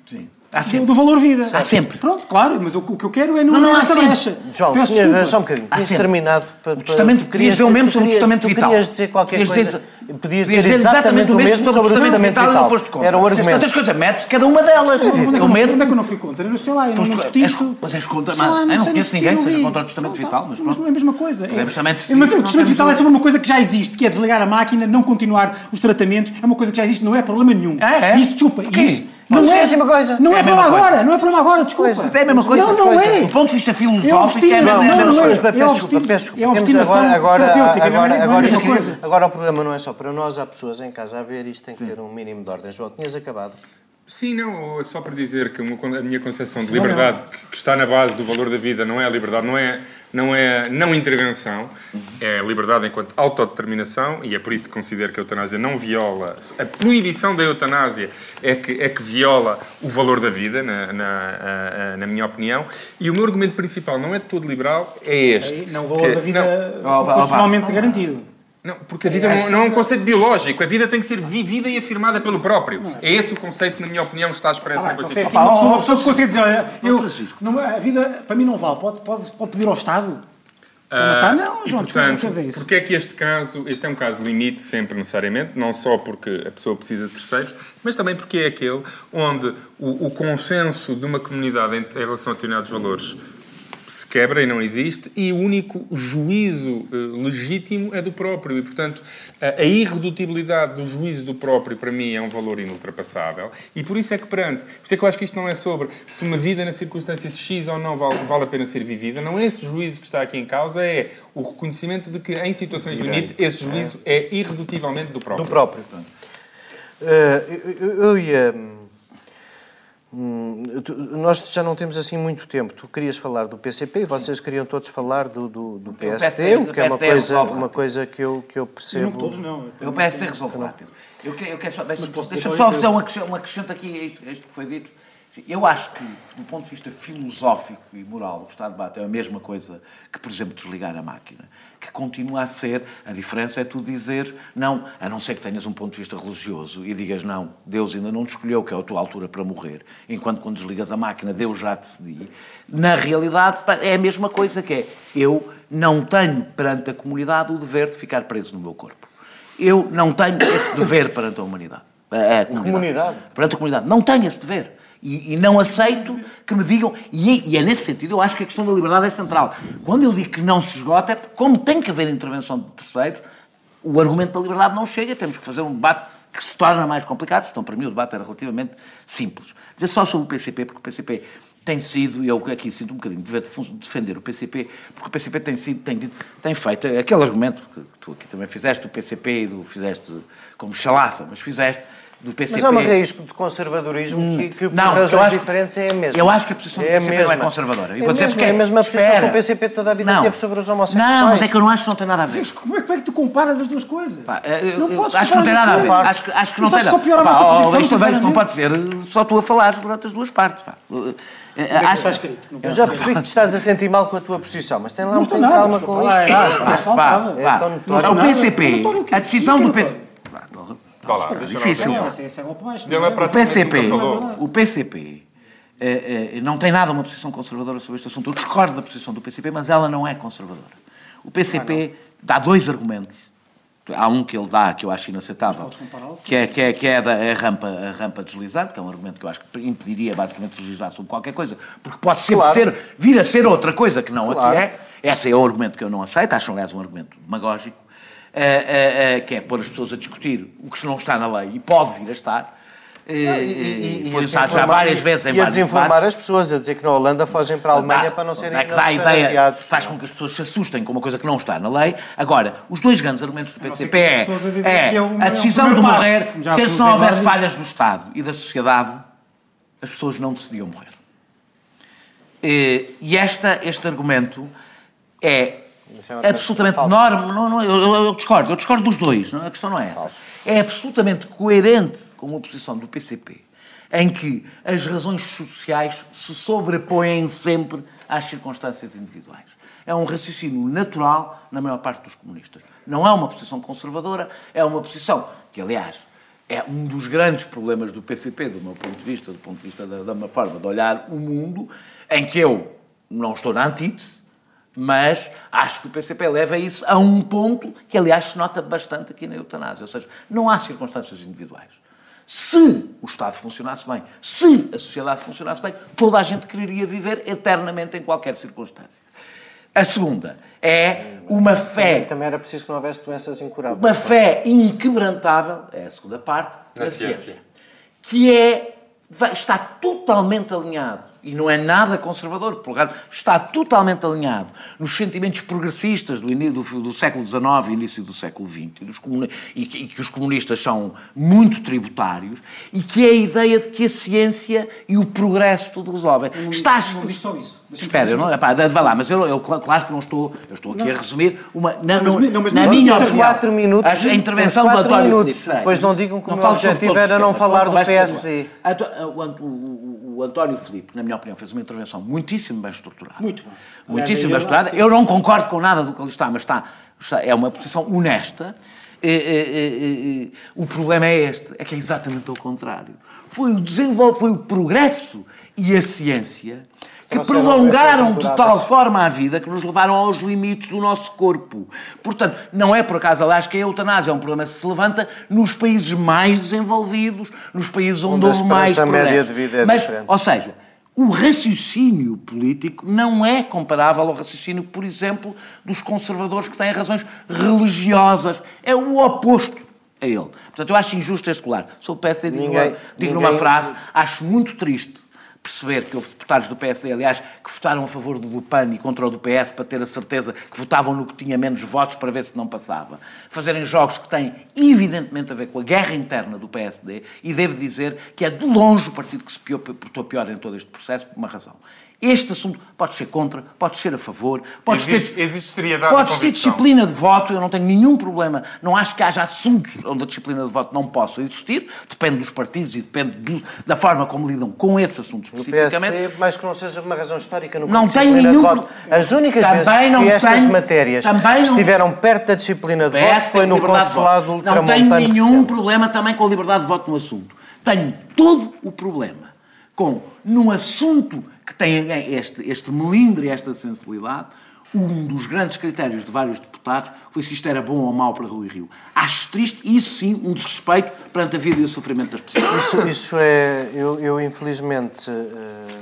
Há sempre. do valor vida. Há sempre. Pronto, claro, mas o, o que eu quero é não, Não, não, há essa sempre. brecha. João, Peço tinha, desculpa. só um bocadinho. Há sempre. terminado para. O testamento, querias dizer o mesmo sobre o testamento vital. Podias dizer qualquer Querias coisa. dizer- Podia Querias dizer exatamente o mesmo sobre o testamento não vital. foste contra. Era o Disseste argumento. tantas coisas, mete-se cada uma delas. É, que eu não, meto- onde é que eu não fui contra? Eu não sei lá, eu não, não discuti És- isso. mas és contra- mas- eu não conheço ninguém que não seja contra o testamento Pronto, vital, mas tá, pronto. É a mesma coisa. É- é, mas o não testamento vital é sobre uma coisa que já existe, que é desligar a máquina, não continuar os tratamentos. É uma coisa que já existe, não é problema nenhum. É, é. Isso, desculpa, Porquê? isso. Não é, a mesma coisa. Não É é, a problema coisa. agora, não é problema agora, desculpa. Mas é a mesma coisa. Não, não coisa. é. Do ponto de vista É filosófico, é a obstinação. mesma Não, é mesma não, coisa. não. Peço É desculpa, obstin- peço é Temos obstinação agora, terapêutica, é- agora, é agora, coisa. agora o programa não é só para nós, há pessoas em casa a ver, isto tem que ter um mínimo de ordem. João, tinhas acabado. Sim, não, só para dizer que uma- a minha concepção de liberdade, que- que está na base do valor da vida, não é a liberdade, não é, não é não intervenção, é a liberdade enquanto autodeterminação, e é por isso que considero que a eutanásia não viola, a proibição da eutanásia é que, é que viola o valor da vida, na, na, a- a- na minha opinião, e o meu argumento principal não é de todo liberal, é este. Sei, Não, o valor que- da vida não, vá, constitucionalmente garantido. Não, porque a vida não, não é um conceito biológico, a vida tem que ser vivida e afirmada pelo próprio. É esse o conceito que, na minha opinião, está expresso Tá na bem, então, é Constituição. assim, uma pessoa, que consegue dizer, olha, eu, a vida para mim não vale, pode, pode, pode pedir ao Estado? Para matar? Não, Ah, E, João, desculpa, não quer dizer isso. porque é que este caso, este é um caso limite sempre necessariamente, não só porque a pessoa precisa de terceiros, mas também porque é aquele onde o, o consenso de uma comunidade em, em relação a determinados valores se quebra e não existe, e o único juízo eh, legítimo é do próprio. E, portanto, a, irredutibilidade do juízo do próprio, para mim, é um valor inultrapassável. E por isso é que, perante, por isso é que eu acho que isto não é sobre se uma vida na circunstância X ou não vale, vale a pena ser vivida. Não é esse juízo que está aqui em causa, é o reconhecimento de que, em situações de limite, esse juízo é irredutivelmente do próprio. Do próprio. Eh, eu, eu- eu ia. Hum, tu- Nós já não temos assim muito tempo. Tu querias falar do PCP e vocês queriam todos falar do, do, do PSD, o que é uma coisa, uma coisa que eu, que eu percebo. Não todos não. O PSD resolve rápido. Eu quero, eu quero só, deixa dizer só fazer um acrescento, um acrescento aqui a isto, a isto que foi dito. Sim, Eu acho que, do ponto de vista filosófico e moral, o que está a debate é a mesma coisa que, por exemplo, desligar a máquina. Que continua a ser, a diferença é tu dizer, não, a não ser que tenhas um ponto de vista religioso e digas, não, Deus ainda não te escolheu, que é a tua altura para morrer, enquanto quando desligas a máquina, Deus já decidi. Na realidade, é a mesma coisa que é, eu não tenho perante a comunidade o dever de ficar preso no meu corpo. Eu não tenho esse dever perante a humanidade. A comunidade. comunidade? Perante a comunidade. Não tenho esse dever. E, e não aceito que me digam. E, e é nesse sentido, eu acho que a questão da liberdade é central. Quando eu digo que não se esgota, é porque, como tem que haver intervenção de terceiros, o argumento da liberdade não chega, temos que fazer um debate que se torna mais complicado, então para mim o debate era relativamente simples. Dizer só sobre o PCP, porque o PCP tem sido, e eu aqui sinto um bocadinho de dever de defender o PCP, porque o PCP tem sido, tem, dito- tem feito aquele argumento que tu aqui também fizeste do PCP e do fizeste como chalaça, mas fizeste do PCP. Mas há uma raiz de conservadorismo que, que por Não, eu razões acho- diferentes é a mesma. eu acho que a posição do É a PCP não é mesma. conservadora. E É vou dizer mesmo, porque é a mesma posição que espera. o PCP toda a vida Não. teve sobre os homossexuais. Não, mas é que eu não acho que não tem nada a ver. Mas como é, como é que tu comparas as duas coisas? Pá, eu- eu- podes acho que não tem nada a ver. duas. Acho, que- acho que não tem acho que nada só piora a Pá, vossa ó, posição, Luís Tavares, não pode ser só tu a falares durante as duas partes. Pá. Eh, é que acho- está escrito? Não Eu já percebi que te estás a sentir mal com a tua posição, mas tem lá Não um bocadinho de calma desculpa com isto. é, Ah. É Não. Então, o. PCP, a decisão do. PCP. Vá lá, lá Difícil. o Não, é não é? para O PCP, o PCP eh, eh, não tem nada uma posição conservadora sobre este assunto. Eu discordo da posição do PCP, mas ela não é conservadora. O PCP dá dois argumentos. Há um que ele dá que eu acho inaceitável, que é, que é, que é da a rampa, a rampa deslizante, que é um argumento que eu acho que impediria basicamente deslizar sobre qualquer coisa, porque pode sempre Claro. ser, vir a ser outra coisa que não Claro. a que é. Esse é o argumento que eu não aceito, acho, aliás, um argumento demagógico, que é pôr as pessoas a discutir o que não está na lei e pode vir a estar. Eh, E, eh, e, foi a usado já desinformar- várias vezes em e a vários desinformar debates. as pessoas, a dizer que na Holanda fogem para a Alemanha Dá- para não serem é que dá a ideia, faz com que as pessoas se assustem com uma coisa que não está na lei. Agora, os dois grandes argumentos do PCP é, a é é um- a decisão de passo, morrer, já se acusei não houvesse vários. falhas do Estado e da sociedade, as pessoas não decidiam morrer. E, e esta, este argumento é absolutamente falso. enorme. Não, não, eu, eu- eu discordo, eu discordo dos dois, não, a questão não é essa. É absolutamente coerente com a posição do PCP, em que as razões sociais se sobrepõem sempre às circunstâncias individuais. É um raciocínio natural na maior parte dos comunistas. Não é uma posição conservadora, é uma posição que, aliás, é um dos grandes problemas do PCP, do meu ponto de vista, do ponto de vista da, da minha forma de olhar o mundo, em que eu não estou na antítese, mas acho que o PCP leva isso a um ponto que, aliás, se nota bastante aqui na eutanásia. Ou seja, não há circunstâncias individuais. Se o Estado funcionasse bem, se a sociedade funcionasse bem, toda a gente quereria viver eternamente em qualquer circunstância. A segunda é uma fé. Também era preciso que não houvesse doenças incuráveis. Uma fé inquebrantável, é a segunda parte, da ciência. ciência. Que é, vai- está totalmente alinhado, e não é nada conservador, por lugar, está totalmente alinhado nos sentimentos progressistas do, do, do século XIX e início do século XX, e, comuni- e que, e que os comunistas são muito tributários, e que é a ideia de que a ciência e o progresso tudo resolvem. Está não disse só isso. Espera, eu não, epá, vai lá, mas eu, eu cl- claro que não estou, eu estou aqui a resumir uma, na, Não, mas- não, mas na não, minha opinião. quatro minutos. A, intervenção do António minutos. Filipe. Pois não digam que o Não meu objetivo era não falar do Vais PSD. O, o- o- o António Filipe, na minha opinião, fez uma intervenção muitíssimo bem estruturada. Muito bem. Muitíssimo bem estruturada. Eu não concordo com nada do que ali está, mas está, está- é uma posição honesta. Eh, eh, eh, o problema é este, é que é exatamente ao contrário. Foi o desenvolvimento, foi o progresso e a ciência que Trouxeram prolongaram de tal forma a vida que nos levaram aos limites do nosso corpo. Portanto, não é por acaso, aliás, que a eutanásia é um problema que se levanta nos países mais desenvolvidos, nos países onde, Onde houve mais esperança média progresso. de vida é Mas, diferente. Ou seja, o raciocínio político não é comparável ao raciocínio, por exemplo, dos conservadores que têm razões religiosas. É o oposto a ele. Portanto, eu acho injusto este colar. Sou PSD, digo, Ninguém- digo ninguém- numa frase, acho muito triste perceber que houve deputados do PSD, aliás, que votaram a favor do PAN e contra o do PS para ter a certeza que votavam no que tinha menos votos para ver se não passava. Fazerem jogos que têm evidentemente a ver com a guerra interna do PSD e devo dizer que é de longe o partido que se portou pior em todo este processo por uma razão. Este assunto pode ser contra, pode ser a favor, pode Existe- ter, existe seriedade pode e ter disciplina de voto, eu não tenho nenhum problema. Não acho que haja assuntos onde a disciplina de voto não possa existir, depende dos partidos e depende do- da forma como lidam com esses assuntos especificamente. PSD, mais que não seja uma razão histórica no Não disciplina nenhum de voto. As únicas Também vezes não que estas tem- matérias também não- estiveram perto da disciplina de voto foi no consulado voto. Não ultramontano tenho nenhum recente. problema também com a liberdade de voto no assunto. Tenho todo o problema com, num assunto que tem este, este melindre e esta sensibilidade, um dos grandes critérios de vários deputados foi se isto era bom ou mau para Rui Rio. Acho triste, isso sim, um desrespeito perante a vida e o sofrimento das pessoas. Isso, isso é. Eu, eu infelizmente eh,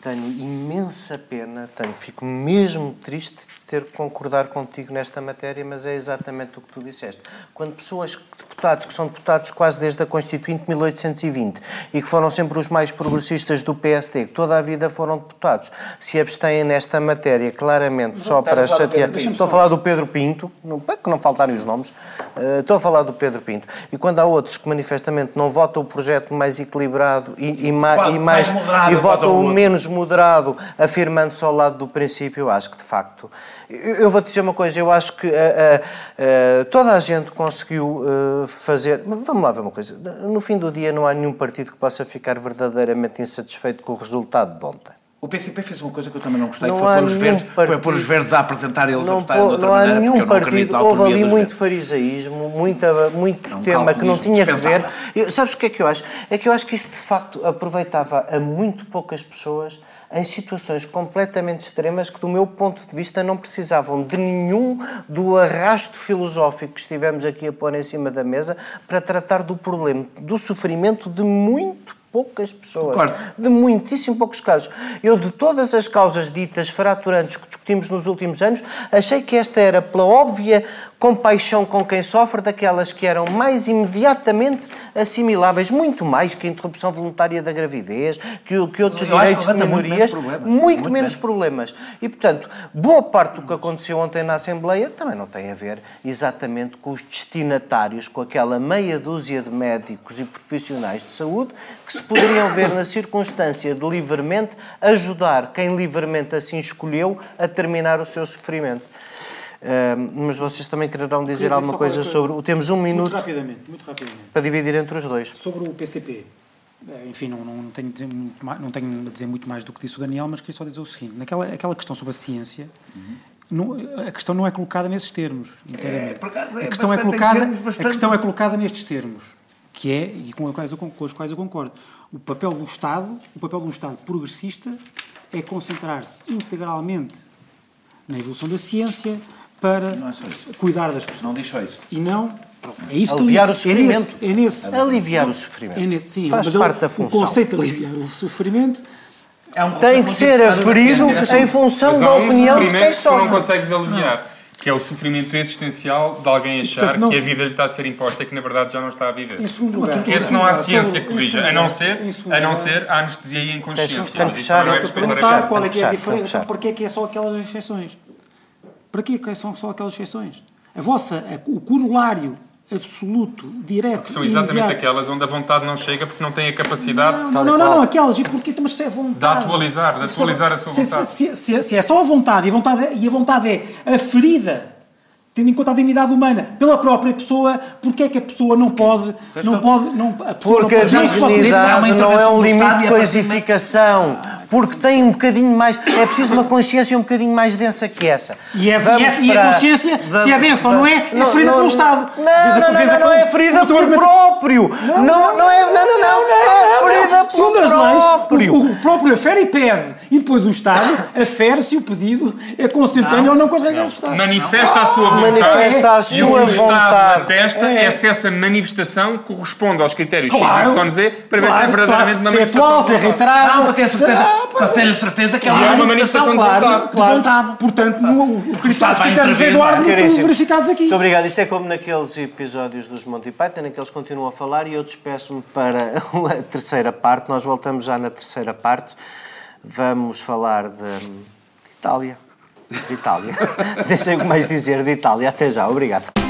tenho imensa pena, tenho, fico mesmo triste ter que concordar contigo nesta matéria, mas é exatamente o que tu disseste. Quando pessoas, deputados, que são deputados quase desde a Constituinte de 1820 e que foram sempre os mais progressistas do PSD, que toda a vida foram deputados, se abstêm nesta matéria claramente só para chatear. Estou a falar do Pedro Pinto, não, para que não faltarem os nomes, eh, estou a falar do Pedro Pinto. E quando há outros que manifestamente não votam o projeto mais equilibrado e, e, ma- Votam e mais, mais moderado, e votam o menos moderado, afirmando-se ao lado do princípio, acho que de facto. Eu, vou-te dizer uma coisa, eu acho que eh, eh, toda a gente conseguiu eh, fazer. Vamos lá ver uma coisa. No fim do dia, não há nenhum partido que possa ficar verdadeiramente insatisfeito com o resultado de ontem. O PCP fez uma coisa que eu também não gostei, Não que foi pôr, os verdes, foi partido- pôr os verdes a apresentar eles a Não, votarem de pô- não há maneira, nenhum partido. Houve ali muito verdes. farisaísmo, muita, muito tema que não tinha que ver. Eu- sabes o que é que eu acho? É que eu acho que isto de facto aproveitava a muito poucas pessoas em situações completamente extremas que, do meu ponto de vista, não precisavam de nenhum do arrasto filosófico que estivemos aqui a pôr em cima da mesa para tratar do problema, do sofrimento de muito poucas pessoas. De muitíssimo poucos casos. Eu, de todas as causas ditas fraturantes que discutimos nos últimos anos, achei que esta era, pela óbvia compaixão com quem sofre, daquelas que eram mais imediatamente assimiláveis, muito mais que a interrupção voluntária da gravidez, que, que outros Eu direitos que de levanta muito minorias. menos problemas. Muito, Muito menos. problemas. E, portanto, boa parte do que aconteceu ontem na Assembleia também não tem a ver exatamente com os destinatários, com aquela meia dúzia de médicos e profissionais de saúde que se poderiam ver na circunstância de livremente ajudar quem livremente assim escolheu a terminar o seu sofrimento. Ahm, mas vocês também quererão dizer dizer alguma só coisa sobre. Temos um Muito minuto rapidamente, muito rapidamente. para dividir entre os dois. Sobre o PCP, eh, enfim, não, não, tenho, a dizer muito mais, não tenho a dizer muito mais do que disse o Daniel, mas queria só dizer o seguinte: naquela aquela questão sobre a ciência, não- a questão não é colocada nesses termos, inteiramente. por acaso é a, questão é colocada, termos a bastante- questão é colocada nestes termos, que é, e com as, quais eu, com as quais eu concordo, o papel do Estado, o papel de um Estado progressista é concentrar-se integralmente na evolução da ciência para Não é cuidar das pessoas. Não diz só isso. E não. É isso que Aliviar o digo. É nesse, sofrimento. é nesse. Aliviar o sofrimento. É nesse, sim, Faz mas parte eu- da função. O conceito de aliviar o sofrimento É um Tem que ser aferido em função da opinião de quem sofrimento que tu não sofre. consegues aliviar. Que é o sofrimento existencial de alguém achar Portanto, não- que a vida lhe está a ser imposta e que na verdade já não está a viver. Em segundo lugar, Esse não há ciência que corrija, a não ser, a não ser a anestesia e a inconsciência. Tens que- isso fechar, é a perguntar qual é que é a diferença, fechar. então para que é que é só aquelas exceções? Para que é que são só aquelas exceções? A vossa, a- o corolário absoluto, direto São e exatamente imediato- aquelas onde a vontade não chega porque não têm a capacidade Não, não, não, não, não, aquelas, e porquê? Mas se é vontade. De atualizar, de atualizar a sua Se- vontade. Se, se- se é só a vontade, e a vontade, é- e a vontade é aferida, tendo em conta a dignidade humana, pela própria pessoa, porquê é que a pessoa não pode, não pode, não, a pessoa Porque a não pode... não pode- dignidade- dignidade não é um limite de a coisificação, porque tem um bocadinho mais, é preciso uma consciência um bocadinho mais densa que essa. E, é, Vamos e, essa- e a consciência, se é vamos densa ou não é, é ferida pelo Estado. Não, não, não, é ferida pelo próprio. Não, não é, não, não, não, é ferida pelo as leis, próprio. o, o próprio afere e pede. E depois o Estado afere se o pedido é consentâneo ou não com as regras do Estado. manifesta a sua vontade Manifesta a sua que o Estado vontade. atesta É. é se essa manifestação corresponde aos critérios Claro, Y, Z para ver se é verdadeiramente claro. uma Se é atual, se é manifestação. reiterado. Não, para ter certeza, para ter certeza que é é uma uma manifestação manifestação de Claro, vontade. claro. vontade. Portanto, no, o critério, os Estado vai critérios de intervir, Eduardo não estão verificados aqui. Muito obrigado. Isto é como naqueles episódios dos Monty Python em que eles continuam a falar e eu despeço-me para a terceira parte. Nós voltamos já na terceira parte. Vamos falar de, de Itália. De Itália. O que mais dizer de Itália. Até já. Obrigado.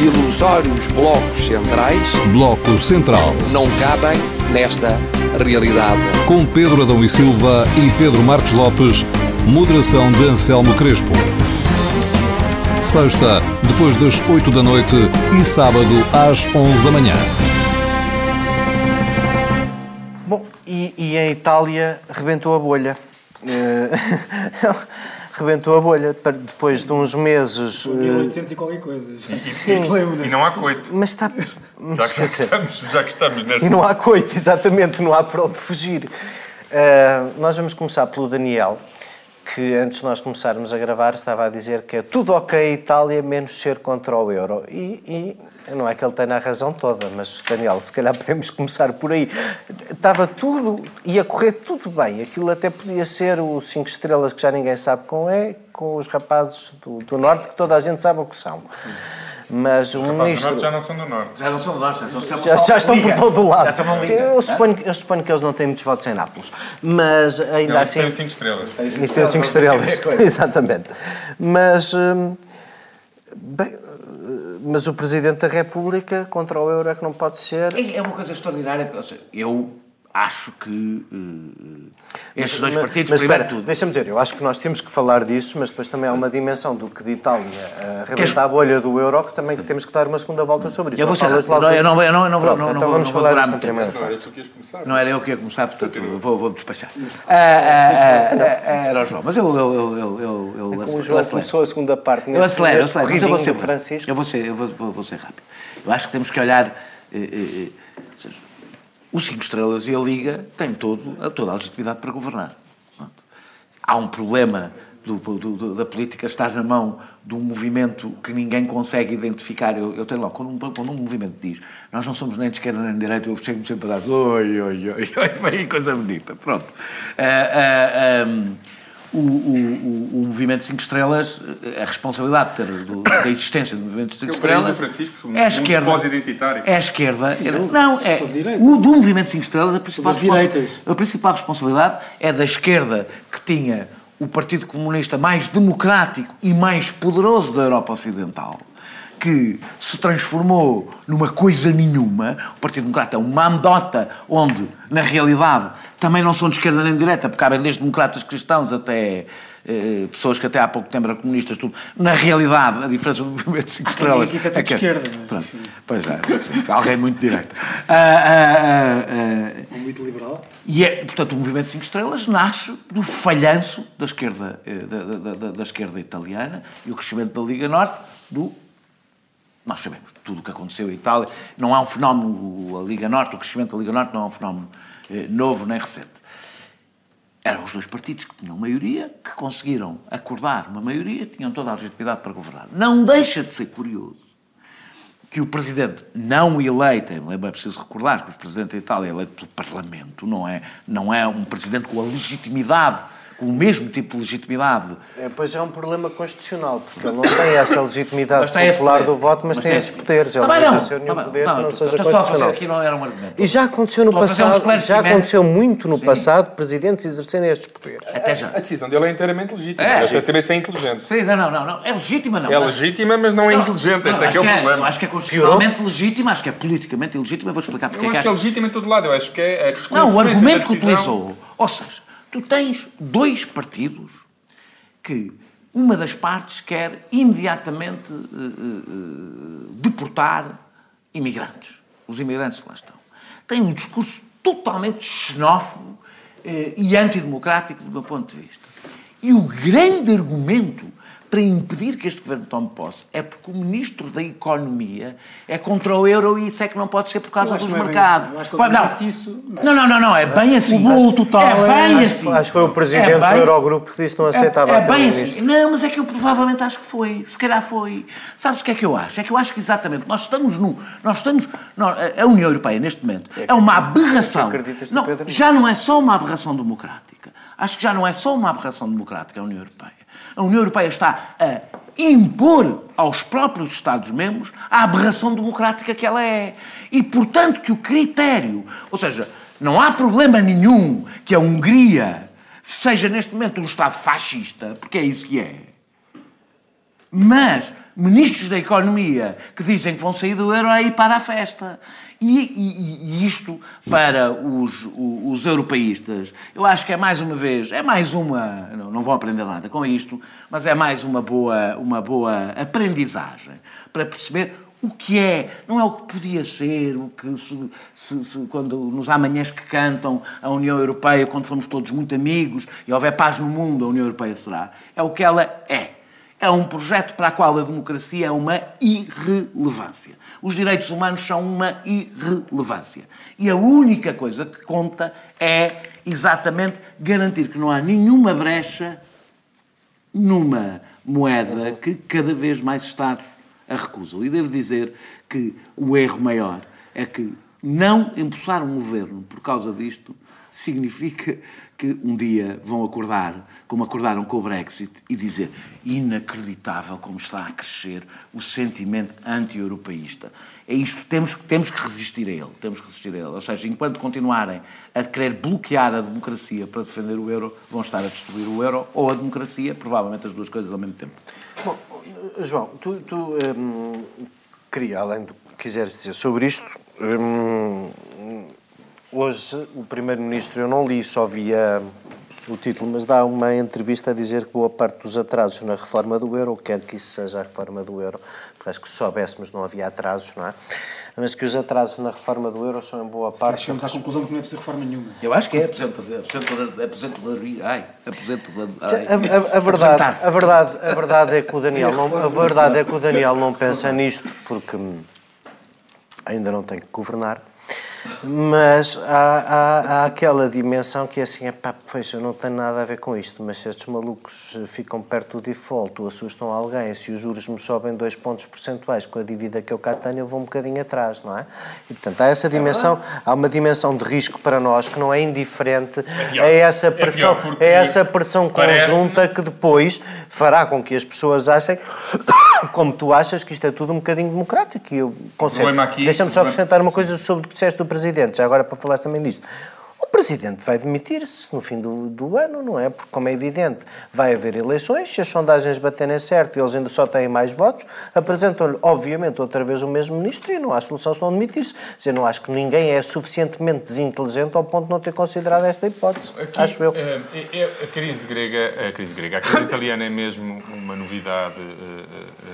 Ilusórios blocos centrais Bloco Central. não cabem nesta realidade. Com Pedro Adão e Silva e Pedro Marcos Lopes. Moderação de Anselmo Crespo. Sexta, depois das 8 da noite e sábado às 11 da manhã. Bom, e, e em Itália rebentou a bolha. Eh, rebentou a bolha. para- Depois de uns meses. eh, 1800 e qualquer coisa. Sim. Lembra, E não há coito. Mas está. Já que, estamos, já que estamos nessa. E não há coito, exatamente, não há para onde fugir. Uh, nós vamos começar pelo Daniel, que antes de nós começarmos a gravar estava a dizer que é tudo ok em Itália, menos ser contra o euro. E, e não é que ele tenha a razão toda, mas Daniel, se calhar podemos começar por aí. Estava tudo, ia correr tudo bem. Aquilo até podia ser o 5 estrelas que já ninguém sabe com é, com os rapazes do, do Norte, que toda a gente sabe o que são. Mas o Rapazes do ministro... Norte já não são do Norte. Já não são de nós, já, são, Já, já estão por todo o lado. Sim, eu, suponho, eu suponho que eles não têm muitos votos em Nápoles. Mas ainda Não, assim. tem 5 estrelas. Isto tem 5 estrelas. Exatamente. Mas. hum, bem, mas o Presidente da República contra o euro é que não pode ser. É é uma coisa extraordinária. ou seja, Eu acho que eh, estes dois Mas- partidos, mas primeiro espera, tudo. deixa-me dizer, eu acho que nós temos que falar disso, mas depois também há uma dimensão do que de Itália uh, arrebenta a bolha do euro que também temos que dar uma segunda volta sobre isso. Eu vou ser rápido. Não, eu não vou- eu não- eu não Pronto, não- não então vou- vamos não vou falar disso primeira Não, era isso que ias começar. Não era eu que ia começar, portanto eu vou, vou despachar. Ah, ah, ah, ah, Era o João, mas eu, eu, eu, eu, eu, eu, Como o João acelero. começou a segunda parte Eu neste, acelero, eu neste acelero, mas eu vou ser, Francisco. eu vou ser, eu vou, vou, vou ser rápido. Eu acho que temos que olhar. eh, eh, os cinco estrelas e a Liga têm todo, toda a legitimidade para governar. Há um problema do, do- da política estar na mão de um movimento que ninguém consegue identificar. Eu, eu tenho lá, quando um, quando um movimento diz nós não somos nem de esquerda nem de direita, eu chego-me sempre a dar oi, oi, oi, oi, vem coisa bonita. Pronto. Ah, ah, ah, o, o, o, o movimento 5 estrelas, a responsabilidade de ter- do- da existência do movimento 5 Eu estrelas. Francisco, um- é a um esquerda. É a esquerda. Não, é. O do movimento 5 estrelas, a principal, a principal responsabilidade é da esquerda que tinha o Partido Comunista mais democrático e mais poderoso da Europa Ocidental. que se transformou numa coisa nenhuma. O Partido Democrata é uma amdota onde, na realidade, também não são de esquerda nem de direita, porque cabem desde democratas cristãos até eh, pessoas que até há pouco tempo eram comunistas, tudo. Na realidade, a diferença do movimento 5 Há quem diga estrelas... que isso é tudo de que- esquerda, mas, Pronto. enfim. Pois é, alguém muito de. Ah, ah, ah, ah, Um muito liberal. e é, portanto, o Movimento 5 Estrelas nasce do falhanço da esquerda, eh, da, da- da- da esquerda italiana e o crescimento da Liga Norte do. Nós sabemos de tudo o que aconteceu em Itália. Não é um fenómeno, a Liga Norte, o crescimento da Liga Norte não é um fenómeno novo nem recente. Eram os dois partidos que tinham maioria, que conseguiram acordar uma maioria, tinham toda a legitimidade para governar. Não deixa de ser curioso que o presidente não eleito, é preciso recordar que o presidente da Itália é eleito pelo Parlamento, não é, não é um presidente com a legitimidade, com o mesmo tipo de legitimidade. É, pois é um problema constitucional, porque ele não tem essa legitimidade Mas tem popular do voto, mas, Mas tem tem- esses poderes. Ele Também não não. ser nenhum Não, poder não, que não eu seja estou só a fazer constitucional. aqui não era um argumento. E já aconteceu no a fazer um passado, já aconteceu muito no Sim. passado, presidentes exercerem estes poderes. Até já. A decisão dele é inteiramente legítima. É. Saber se é inteligente. Sim, não, não, não, não. É legítima, não. É legítima, mas não é Não, inteligente. não, Esse é que é o é- problema. acho que é constitucionalmente legítima, acho que é politicamente ilegítima. Eu vou explicar porque Eu é que acho que é legítima em todo lado. Eu acho que é as Não, o argumento que utilizou. Ou seja, tu tens dois partidos que uma das partes quer imediatamente eh, eh, deportar imigrantes. Os imigrantes que lá estão. Tem um discurso totalmente xenófobo eh, e antidemocrático do meu ponto de vista. E o grande argumento para impedir que este governo tome posse é porque o ministro da Economia é contra o euro e isso é que não pode ser por causa dos não é mercados. Foi- não. disse isso, mas- não, não, não, não, é bem assim. O bolo total é é- bem acho- assim. Acho que foi o presidente É bem- do Eurogrupo que disse que não aceitava é, é bem ministro. assim. Não, mas é que eu provavelmente acho que foi. Se calhar foi. Sabes o que é que eu acho? É que eu acho que exatamente nós estamos no. Nós estamos. nó- a União Europeia, neste momento, é uma aberração. Não, já não é só uma aberração democrática. Acho que já não é só uma aberração democrática a União Europeia. A União Europeia está a impor aos próprios Estados-membros a aberração democrática que ela é. E, portanto, que o critério. Ou seja, não há problema nenhum que a Hungria seja neste momento um Estado fascista, porque é isso que é. Mas ministros da Economia que dizem que vão sair do euro ir para a festa. E, e- e isto, para os, os europeístas, eu acho que é mais uma vez, é mais uma, não, não vão aprender nada com isto, mas é mais uma boa, uma boa aprendizagem para perceber o que é, não é o que podia ser, o que se, se- se- quando nos amanhãs que cantam a União Europeia, quando fomos todos muito amigos e houver paz no mundo, a União Europeia será. É o que ela é. É um projeto para o qual a democracia é uma irrelevância. Os direitos humanos são uma irrelevância. E a única coisa que conta é exatamente garantir que não há nenhuma brecha numa moeda que cada vez mais Estados a recusam. E devo dizer que o erro maior é que não empossar um governo por causa disto significa que um dia vão acordar, como acordaram com o Brexit, e dizer inacreditável como está a crescer o sentimento anti-europeísta. É isto, temos, temos que resistir a ele, temos que resistir a ele. Ou seja, enquanto continuarem a querer bloquear a democracia para defender o euro, vão estar a destruir o euro ou a democracia, provavelmente as duas coisas ao mesmo tempo. Bom, João, tu, tu hum, queria, além do que quiseres dizer sobre isto, hum, hoje o Primeiro-Ministro, eu não li, só via o título, mas dá uma entrevista a dizer que boa parte dos atrasos na reforma do euro, quer que isso seja a reforma do euro, porque acho que se soubéssemos não havia atrasos, não é? Mas que os atrasos na reforma do euro são em boa parte... Chegamos à conclusão de que não é preciso reforma nenhuma. Eu acho que é aposentadoria. Aposentadoria. Ai, aposentadoria. A, a- a verdade, a, verdade, a verdade é que o Daniel não, a verdade é que o Daniel não pensa nisto porque ainda não tem que governar. Mas há, há, há aquela dimensão que é assim, epá, pois eu não tenho nada a ver com isto, mas se estes malucos ficam perto do default ou assustam alguém, se os juros me sobem dois pontos percentuais com a dívida que eu cá tenho, eu vou um bocadinho atrás, não é? E portanto há essa dimensão, há uma dimensão de risco para nós que não é indiferente pior. a essa É pior pressão, porque a essa pressão conjunta que depois fará com que as pessoas achem, como tu achas, que isto é tudo um bocadinho democrático. Deixa-me só acrescentar uma coisa sobre o que disseste do Presidente, já agora para falar também disto. O Presidente vai demitir-se no fim do, do ano, não é? Porque, como é evidente, vai haver eleições, se as sondagens baterem certo e eles ainda só têm mais votos, apresentam-lhe, obviamente, outra vez o mesmo Ministro e não há solução se não demitir-se. Dizer, não acho que ninguém é suficientemente desinteligente ao ponto de não ter considerado esta hipótese, Aqui, acho eu. é- é- a crise grega, a crise grega, a crise italiana é mesmo uma novidade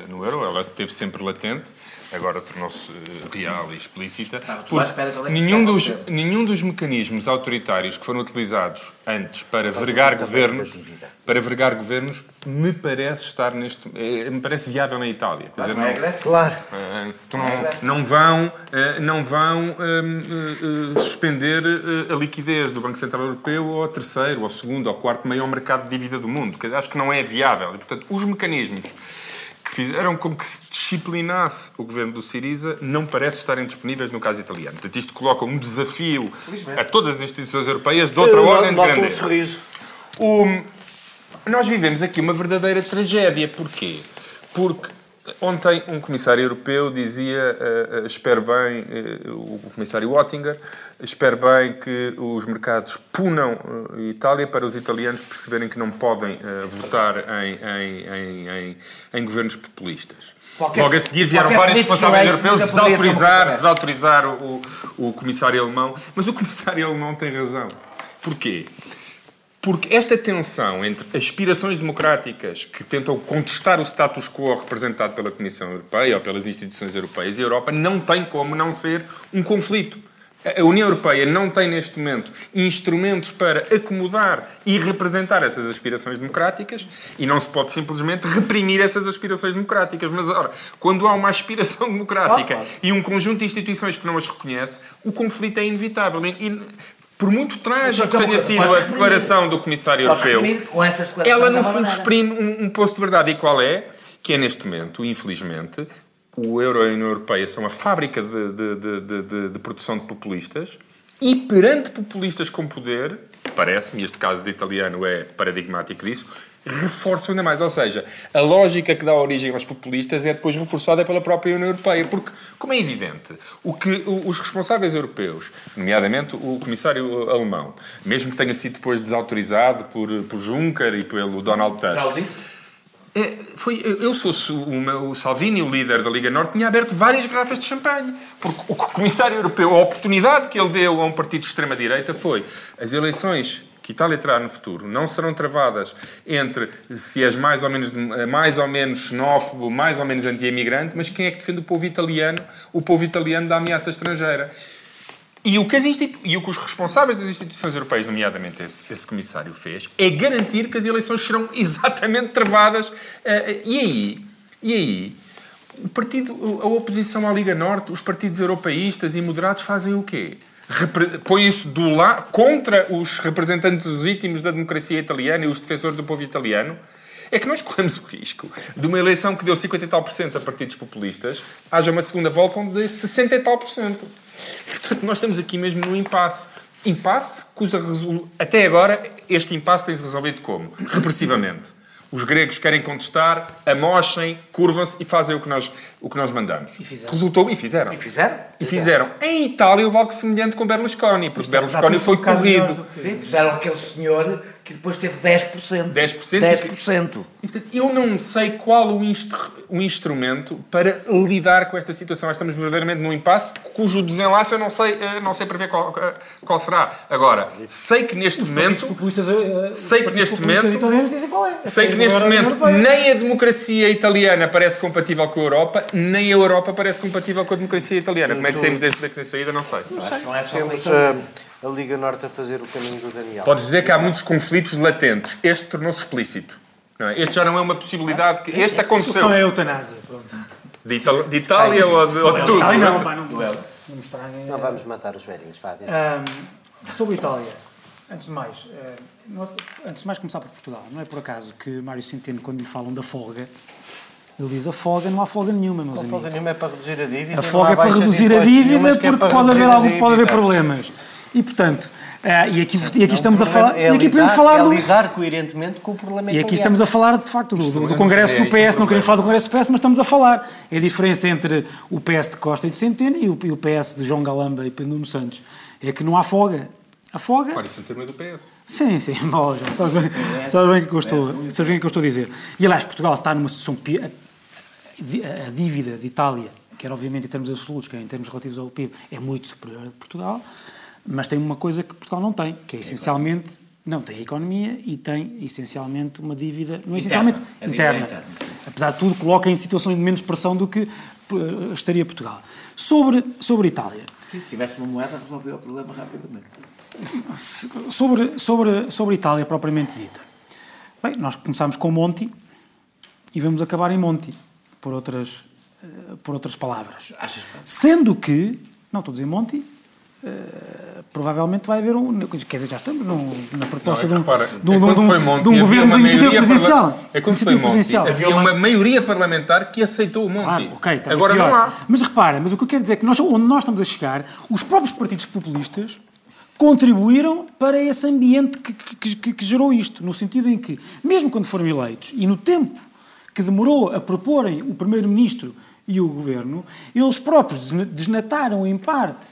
no euro. Ela esteve sempre latente, agora tornou-se eh, real e explícita. é que nenhum dos nenhum dos mecanismos autoritários que foram utilizados antes para vergar governos, para vergar governos, me parece estar neste, eh, me parece viável na Itália. Quer dizer, não é? Claro. eh, não, não vão, não vão hum, eh, eh, suspender a liquidez do Banco Central Europeu ao terceiro, ao segundo, ao quarto maior mercado de dívida do mundo. Acho que não é viável. E, portanto, os mecanismos que fizeram com que se disciplinasse o governo do Siriza não parece estarem disponíveis no caso italiano. Portanto, isto coloca um desafio a todas as instituições europeias de outra Eu ordem de noto um grandeza. sorriso. O- nós vivemos aqui uma verdadeira tragédia. Porquê? Porque ontem um comissário europeu dizia, eh, espero bem, eh, o comissário Oettinger, espero bem que os mercados punam a Itália para os italianos perceberem que não podem votar em, em, em, em, governos populistas. Qualquer- Logo a seguir vieram vários responsáveis europeus desautorizar, desautorizar o, o comissário alemão. Mas o comissário alemão tem razão. Porquê? Porque esta tensão entre aspirações democráticas que tentam contestar o status quo representado pela Comissão Europeia ou pelas instituições europeias e a Europa não tem como não ser um conflito. A União Europeia não tem neste momento instrumentos para acomodar e representar essas aspirações democráticas e não se pode simplesmente reprimir essas aspirações democráticas. Mas, ora, quando há uma aspiração democrática e um conjunto de instituições que não as reconhece, o conflito é inevitável. E, e, por muito trágico que tenha sido a declaração do Comissário Europeu, ela no fundo exprime um, um posto de verdade. E qual é? Que é neste momento, infelizmente, o euro e a União Europeia são uma fábrica de, de, de, de- de- de produção de populistas e perante populistas com poder, parece-me, este caso de italiano é paradigmático disso, reforçam ainda mais. Ou seja, a lógica que dá origem aos populistas é depois reforçada pela própria União Europeia. Porque, como é evidente, o que os responsáveis europeus, nomeadamente o comissário alemão, mesmo que tenha sido depois desautorizado por, por Juncker e pelo Donald Tusk, Já o disse? é, foi, eu sou o, o Salvini, o líder da Liga Norte, tinha aberto várias garrafas de champanhe. Porque o Comissário Europeu, a oportunidade que ele deu a um partido de extrema-direita foi as eleições que Itália no futuro não serão travadas entre se és mais ou menos, mais ou menos xenófobo, mais ou menos anti-imigrante, mas quem é que defende o povo italiano, o povo italiano da ameaça estrangeira. E o, que as institu- e o que os responsáveis das instituições europeias, nomeadamente esse, esse comissário, fez, é garantir que as eleições serão exatamente travadas. Eh, e aí, e aí, o partido, a oposição à Liga Norte, os partidos europeístas e moderados fazem o quê? Põem-se do lado contra os representantes legítimos da democracia italiana e os defensores do povo italiano. É que nós corremos o risco de uma eleição que deu 50 e tal por cento a partidos populistas, haja uma segunda volta onde dê 60 e tal por cento. Portanto, nós estamos aqui mesmo num impasse. Impasse cuja resolu... Até agora, este impasse tem-se resolvido como? Repressivamente. Os gregos querem contestar, amochem, curvam-se e fazem o que nós, o que nós mandamos. E fizeram. Resultou, e fizeram. E fizeram? E fizeram. Em Itália houve algo semelhante com Berlusconi, porque Berlusconi tem foi um bocado melhor corrido. do que- puseram aquele senhor que depois teve 10%. 10%? 10%. E, portanto, eu não sei qual o, instru- o instrumento para lidar com esta situação. Nós estamos verdadeiramente num impasse cujo desenlace eu não sei, eh, não sei prever qual, eh, qual será. Agora, sei que neste Os momento. populistas, eh, Sei que neste momento- dizem qual é. Sei que neste momento nem a democracia italiana parece compatível com a Europa, nem a Europa parece compatível com a democracia italiana. Como é que saímos deste beco sem saída, não sei. Não é só Temos uma a, Liga Norte a fazer o caminho do Daniel. Podes dizer que há muitos conflitos latentes. Este tornou-se explícito. não é? Este já não é uma possibilidade. Que... Este Isso aconteceu. só é eutanásia. Pronto. De, Ital- de Itália ou de, ou de tudo? Ai, não, pá, não, não. Não vamos matar os velhinhos, vá. Ahm, sobre a Itália, antes de mais, eh, não- antes de mais começar por Portugal, não é por acaso que Mário Centeno, quando lhe falam da folga, ele diz a folga, não há folga nenhuma, meus A folga amigos. nenhuma é para reduzir a dívida. A não folga é para reduzir a dívida é porque para pode haver, algo, pode haver problemas. E, portanto, ah, e aqui, e aqui estamos a falar... problema é e aqui podemos lidar- falar é do, lidar coerentemente com o problema E aqui estamos a falar, de facto, do, do, do não Congresso é do o PS. Não queremos falar do Congresso do PS, mas estamos a falar. É a diferença entre o PS de Costa e de Centeno e o, e o PS de João Galamba e Pedro Nuno Santos. É que não há folga. Afoga. Olha, isso é um tema do PS. Sim, sim, já sabes bem, sabes bem o que eu estou, sabes bem o que eu estou a dizer. E aliás, Portugal está numa situação pi- a, a dívida de Itália, quer obviamente em termos absolutos, quer em termos relativos ao PIB, é muito superior à de Portugal, mas tem uma coisa que Portugal não tem, que é essencialmente não tem a economia e tem essencialmente uma dívida, não é essencialmente a dívida interna. interna. Apesar de tudo, coloca em situações de menos pressão do que eh, estaria Portugal. Sobre, sobre Itália, Se tivesse uma moeda, resolvia o problema rapidamente. Sobre, sobre, sobre Itália propriamente dita. Bem, nós começámos com Monti e vamos acabar em Monti, por outras, eh, por outras palavras. Achas que Sendo que, não estou a dizer Monti, eh, provavelmente vai haver um. Quer dizer, já estamos num- na proposta Não, é de um, repara, de um, é de um- foi Monti, de um governo de iniciativa presidencial. É quando foi Iniciativa Monti, presidencial. havia uma maioria parlamentar que aceitou o Monti. Claro, ok, também Agora pior. não há. Mas repara, mas o que eu quero dizer é que nós, onde nós estamos a chegar, os próprios partidos populistas contribuíram para esse ambiente que, que- que- que gerou isto, no sentido em que, mesmo quando foram eleitos, e no tempo que demorou a proporem o Primeiro-Ministro e o Governo, eles próprios desna- desnataram em parte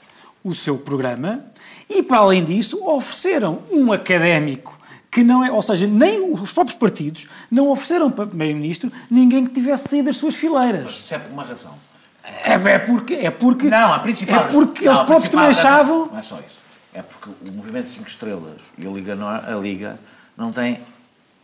o seu programa e, para além disso, ofereceram um académico que não é, ou seja, nem os próprios partidos não ofereceram para Primeiro-Ministro ninguém que tivesse saído das suas fileiras. Isso é por uma razão. É, é porque. É porque Não, a principal. É porque não, eles próprios também achavam. Não é só isso. É porque o Movimento 5 Estrelas e a Liga, Nor- a Liga não tem.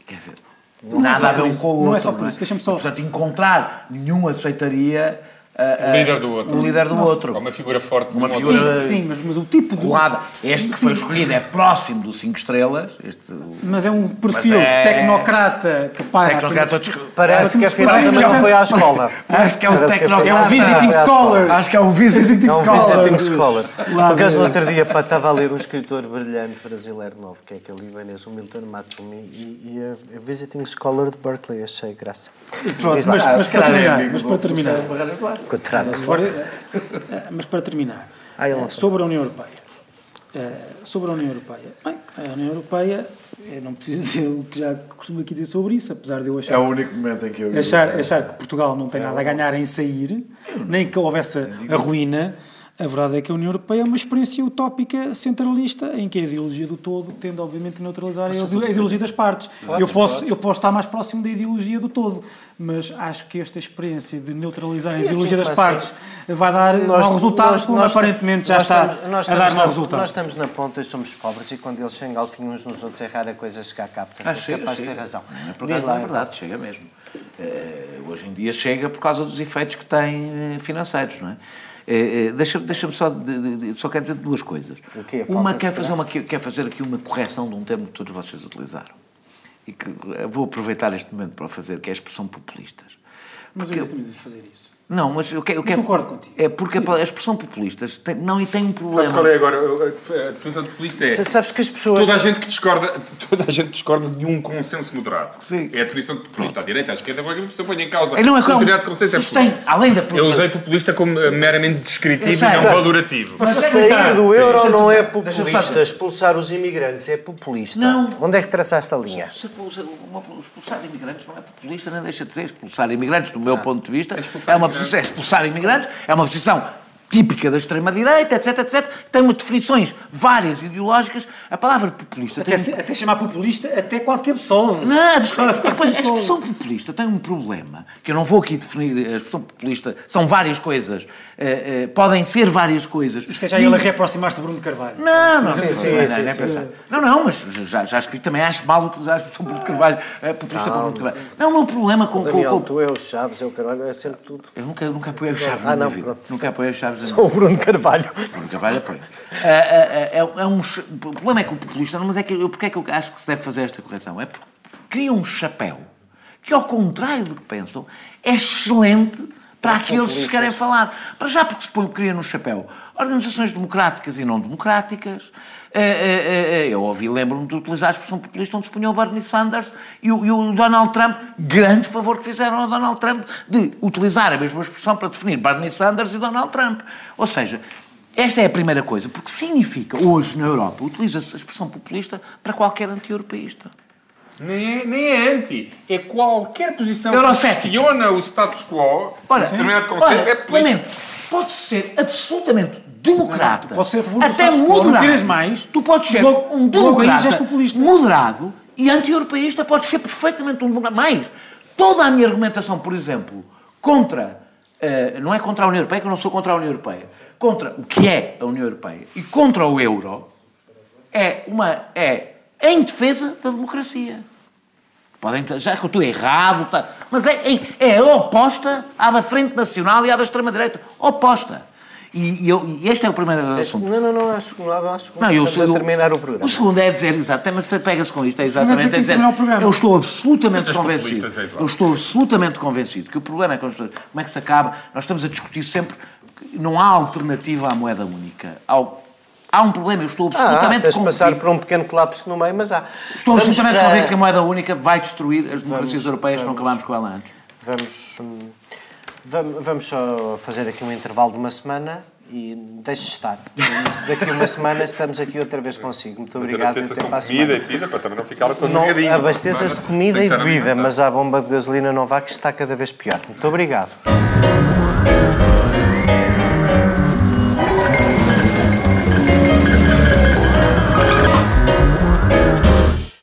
Quer dizer. Não é nada a ver um com o outro. Não é só por isso. Deixa-me só- E, portanto, encontrar nenhum aceitaria. Ah, O líder do outro. O líder do Nossa. outro. Há uma figura forte. Uma de um figura- outro. Sim, sim, mas, mas o tipo de. colada. Este que foi escolhido é próximo do 5 Estrelas. Este, Mas é um perfil é- tecnocrata que para Tecnocrata assim, desco- Parece que afinal Parece também que não é- foi à escola. Parece que é um tecnocrata. É um visiting Foi à scholar. Acho que é um visiting É um scholar. visiting scholar. Por acaso, de- no outro dia, estava a ler um escritor brilhante brasileiro novo, que é aquele libanês, o Milton Matumi, e, a, visiting scholar de Berkeley, achei graça. Pronto, Diz lá. mas, terminar, para terminar, Agora, eh, mas para terminar, Ah, eh, sobre a União Europeia. Eh, Sobre a União Europeia. Bem, a União Europeia, eu não preciso dizer o que já costumo aqui dizer sobre isso, apesar de eu achar É o único momento em que eu. achar, achar que Portugal não tem nada a ganhar em sair, nem que houvesse a ruína, a verdade é que a União Europeia é uma experiência utópica centralista em que a ideologia do todo tende, obviamente, a neutralizar a ide- a ideologia das partes. Eu posso, eu posso estar mais próximo da ideologia do todo, mas acho que esta experiência de neutralizar a E assim ideologia das partes vai dar mau resultado, como aparentemente já nós está estamos- nós a dar estamos mau na- resultado. Nós estamos na ponta e somos pobres, e quando eles se engalfinham uns nos outros, é rara coisa chegar cá. Portanto, Ah, é chega, capaz de ter razão. Não é por acaso, não é verdade, chega mesmo. Eh, hoje em dia chega por causa dos efeitos que tem eh, financeiros, não é? Eh, eh, Deixa-me deixa só, de- de- de- só quero dizer duas coisas. Uma de quer fazer, uma, quer fazer aqui uma correção de um termo que todos vocês utilizaram. E que vou aproveitar este momento para fazer, que é a expressão populistas. Mas Porque- eu também devo fazer isso. Não, mas eu quero. Eu Mas quero concordo contigo. É porque a, a expressão populistas tem, não e tem um problema. Sabes qual é agora a definição de populista? É Sabes que as pessoas. toda a gente que discorda, toda a gente discorda de um consenso moderado. Sim. É a definição de populista. À direita, à esquerda, qualquer pessoa põe em causa É, não é como- determinado consenso. É Isto tem, além da Eu usei populista como eh, meramente descritivo e Eu não valorativo. Mas é Sair do Sim. euro Deixa-me- não é populista, expulsar os imigrantes é populista. Não. Onde é que traçaste a linha? Se expulsar, uma- expulsar imigrantes não é populista, nem deixa de ser. Expulsar imigrantes, do meu Ah. ponto de vista, expulsar é uma é expulsar imigrantes, é uma posição típica da extrema-direita, etc, etc. Tem umas definições várias ideológicas. A palavra populista Até, tem... se- até chamar populista, até quase que absolve. Não, a Quase- quase que a expressão populista tem um problema, que eu não vou aqui definir. A expressão populista são várias coisas. eh, eh, podem ser várias coisas. Isto é já ele a reaproximar-se de Bruno Carvalho. Não, não, Sim, não, sim, não, sim, não, é não, não, mas já, já escrevi também, acho mal utilizar a expressão Bruno Carvalho, eh, populista para Bruno Carvalho. Não, o meu problema com, Daniel, com- tu é o Chaves, é o Carvalho, é sempre tudo. Eu nunca, nunca apoiei o Chaves Ah, na não. Nunca apoiei o Chaves minha Só o Bruno Carvalho. Bruno Carvalho apoia. Ah, ah, ah, é, é um, o problema é que o populista, não, mas é que eu, porque é que eu acho que se deve fazer esta correção? É porque cria um chapéu que, ao contrário do que pensam, é excelente para aqueles que se querem falar. Para já porque se põe, cria no chapéu organizações democráticas e não democráticas. Ah, ah, ah, eu ouvi, lembro-me de utilizar a expressão populista onde se punha o Bernie Sanders e o, e o Donald Trump, grande favor que fizeram ao Donald Trump de utilizar a mesma expressão para definir Bernie Sanders e Donald Trump. Ou seja, esta é a primeira coisa, porque significa, hoje na Europa, utiliza-se a expressão populista para qualquer anti-europeísta. Nem é, nem é anti. É qualquer posição Eurocético. que questiona o status quo, Ora, determinado ora, consenso, é populista. Clemente, pode ser absolutamente democrata, Não, tu podes ser a favor do até não moderado, queres mais, tu podes ser logo- um democrata populista. moderado e anti-europeísta, podes ser perfeitamente um democrata. Mais, toda a minha argumentação, por exemplo, contra, eh, não é contra a União Europeia, que eu não sou contra a União Europeia, contra o que é a União Europeia e contra o euro, é, uma, é em defesa da democracia. Podem dizer, já que eu estou errado, tá, mas é, é, é oposta à da Frente Nacional e à da extrema-direita. Oposta. E, e eu, e este é o primeiro assunto. Não, não, não, acho que não há segundo. Não, eu, a terminar o programa. O segundo é dizer, exato, mas pega-se com isto, é é exatamente dizer é que terminar o programa. eu estou absolutamente convencido, eu estou absolutamente convencido que o problema é que como é que se acaba, nós estamos a discutir sempre que não há alternativa à moeda única. Há, há um problema, eu estou Ah, absolutamente tens de passar por um pequeno colapso no meio, mas há. Estou Vamos absolutamente para- convencido que a moeda única vai destruir as democracias Vamos- europeias, não vamos- acabamos com ela antes. Vamos, hum, vamos, vamos só fazer aqui um intervalo de uma semana e deixe estar. Daqui a uma semana estamos aqui outra vez consigo. Muito Mas obrigado. abasteças com comida e pizza para também não ficar todo Não, negadinho. abasteças de comida e bebida, mas a bomba de gasolina não vá que está cada vez pior. Muito obrigado.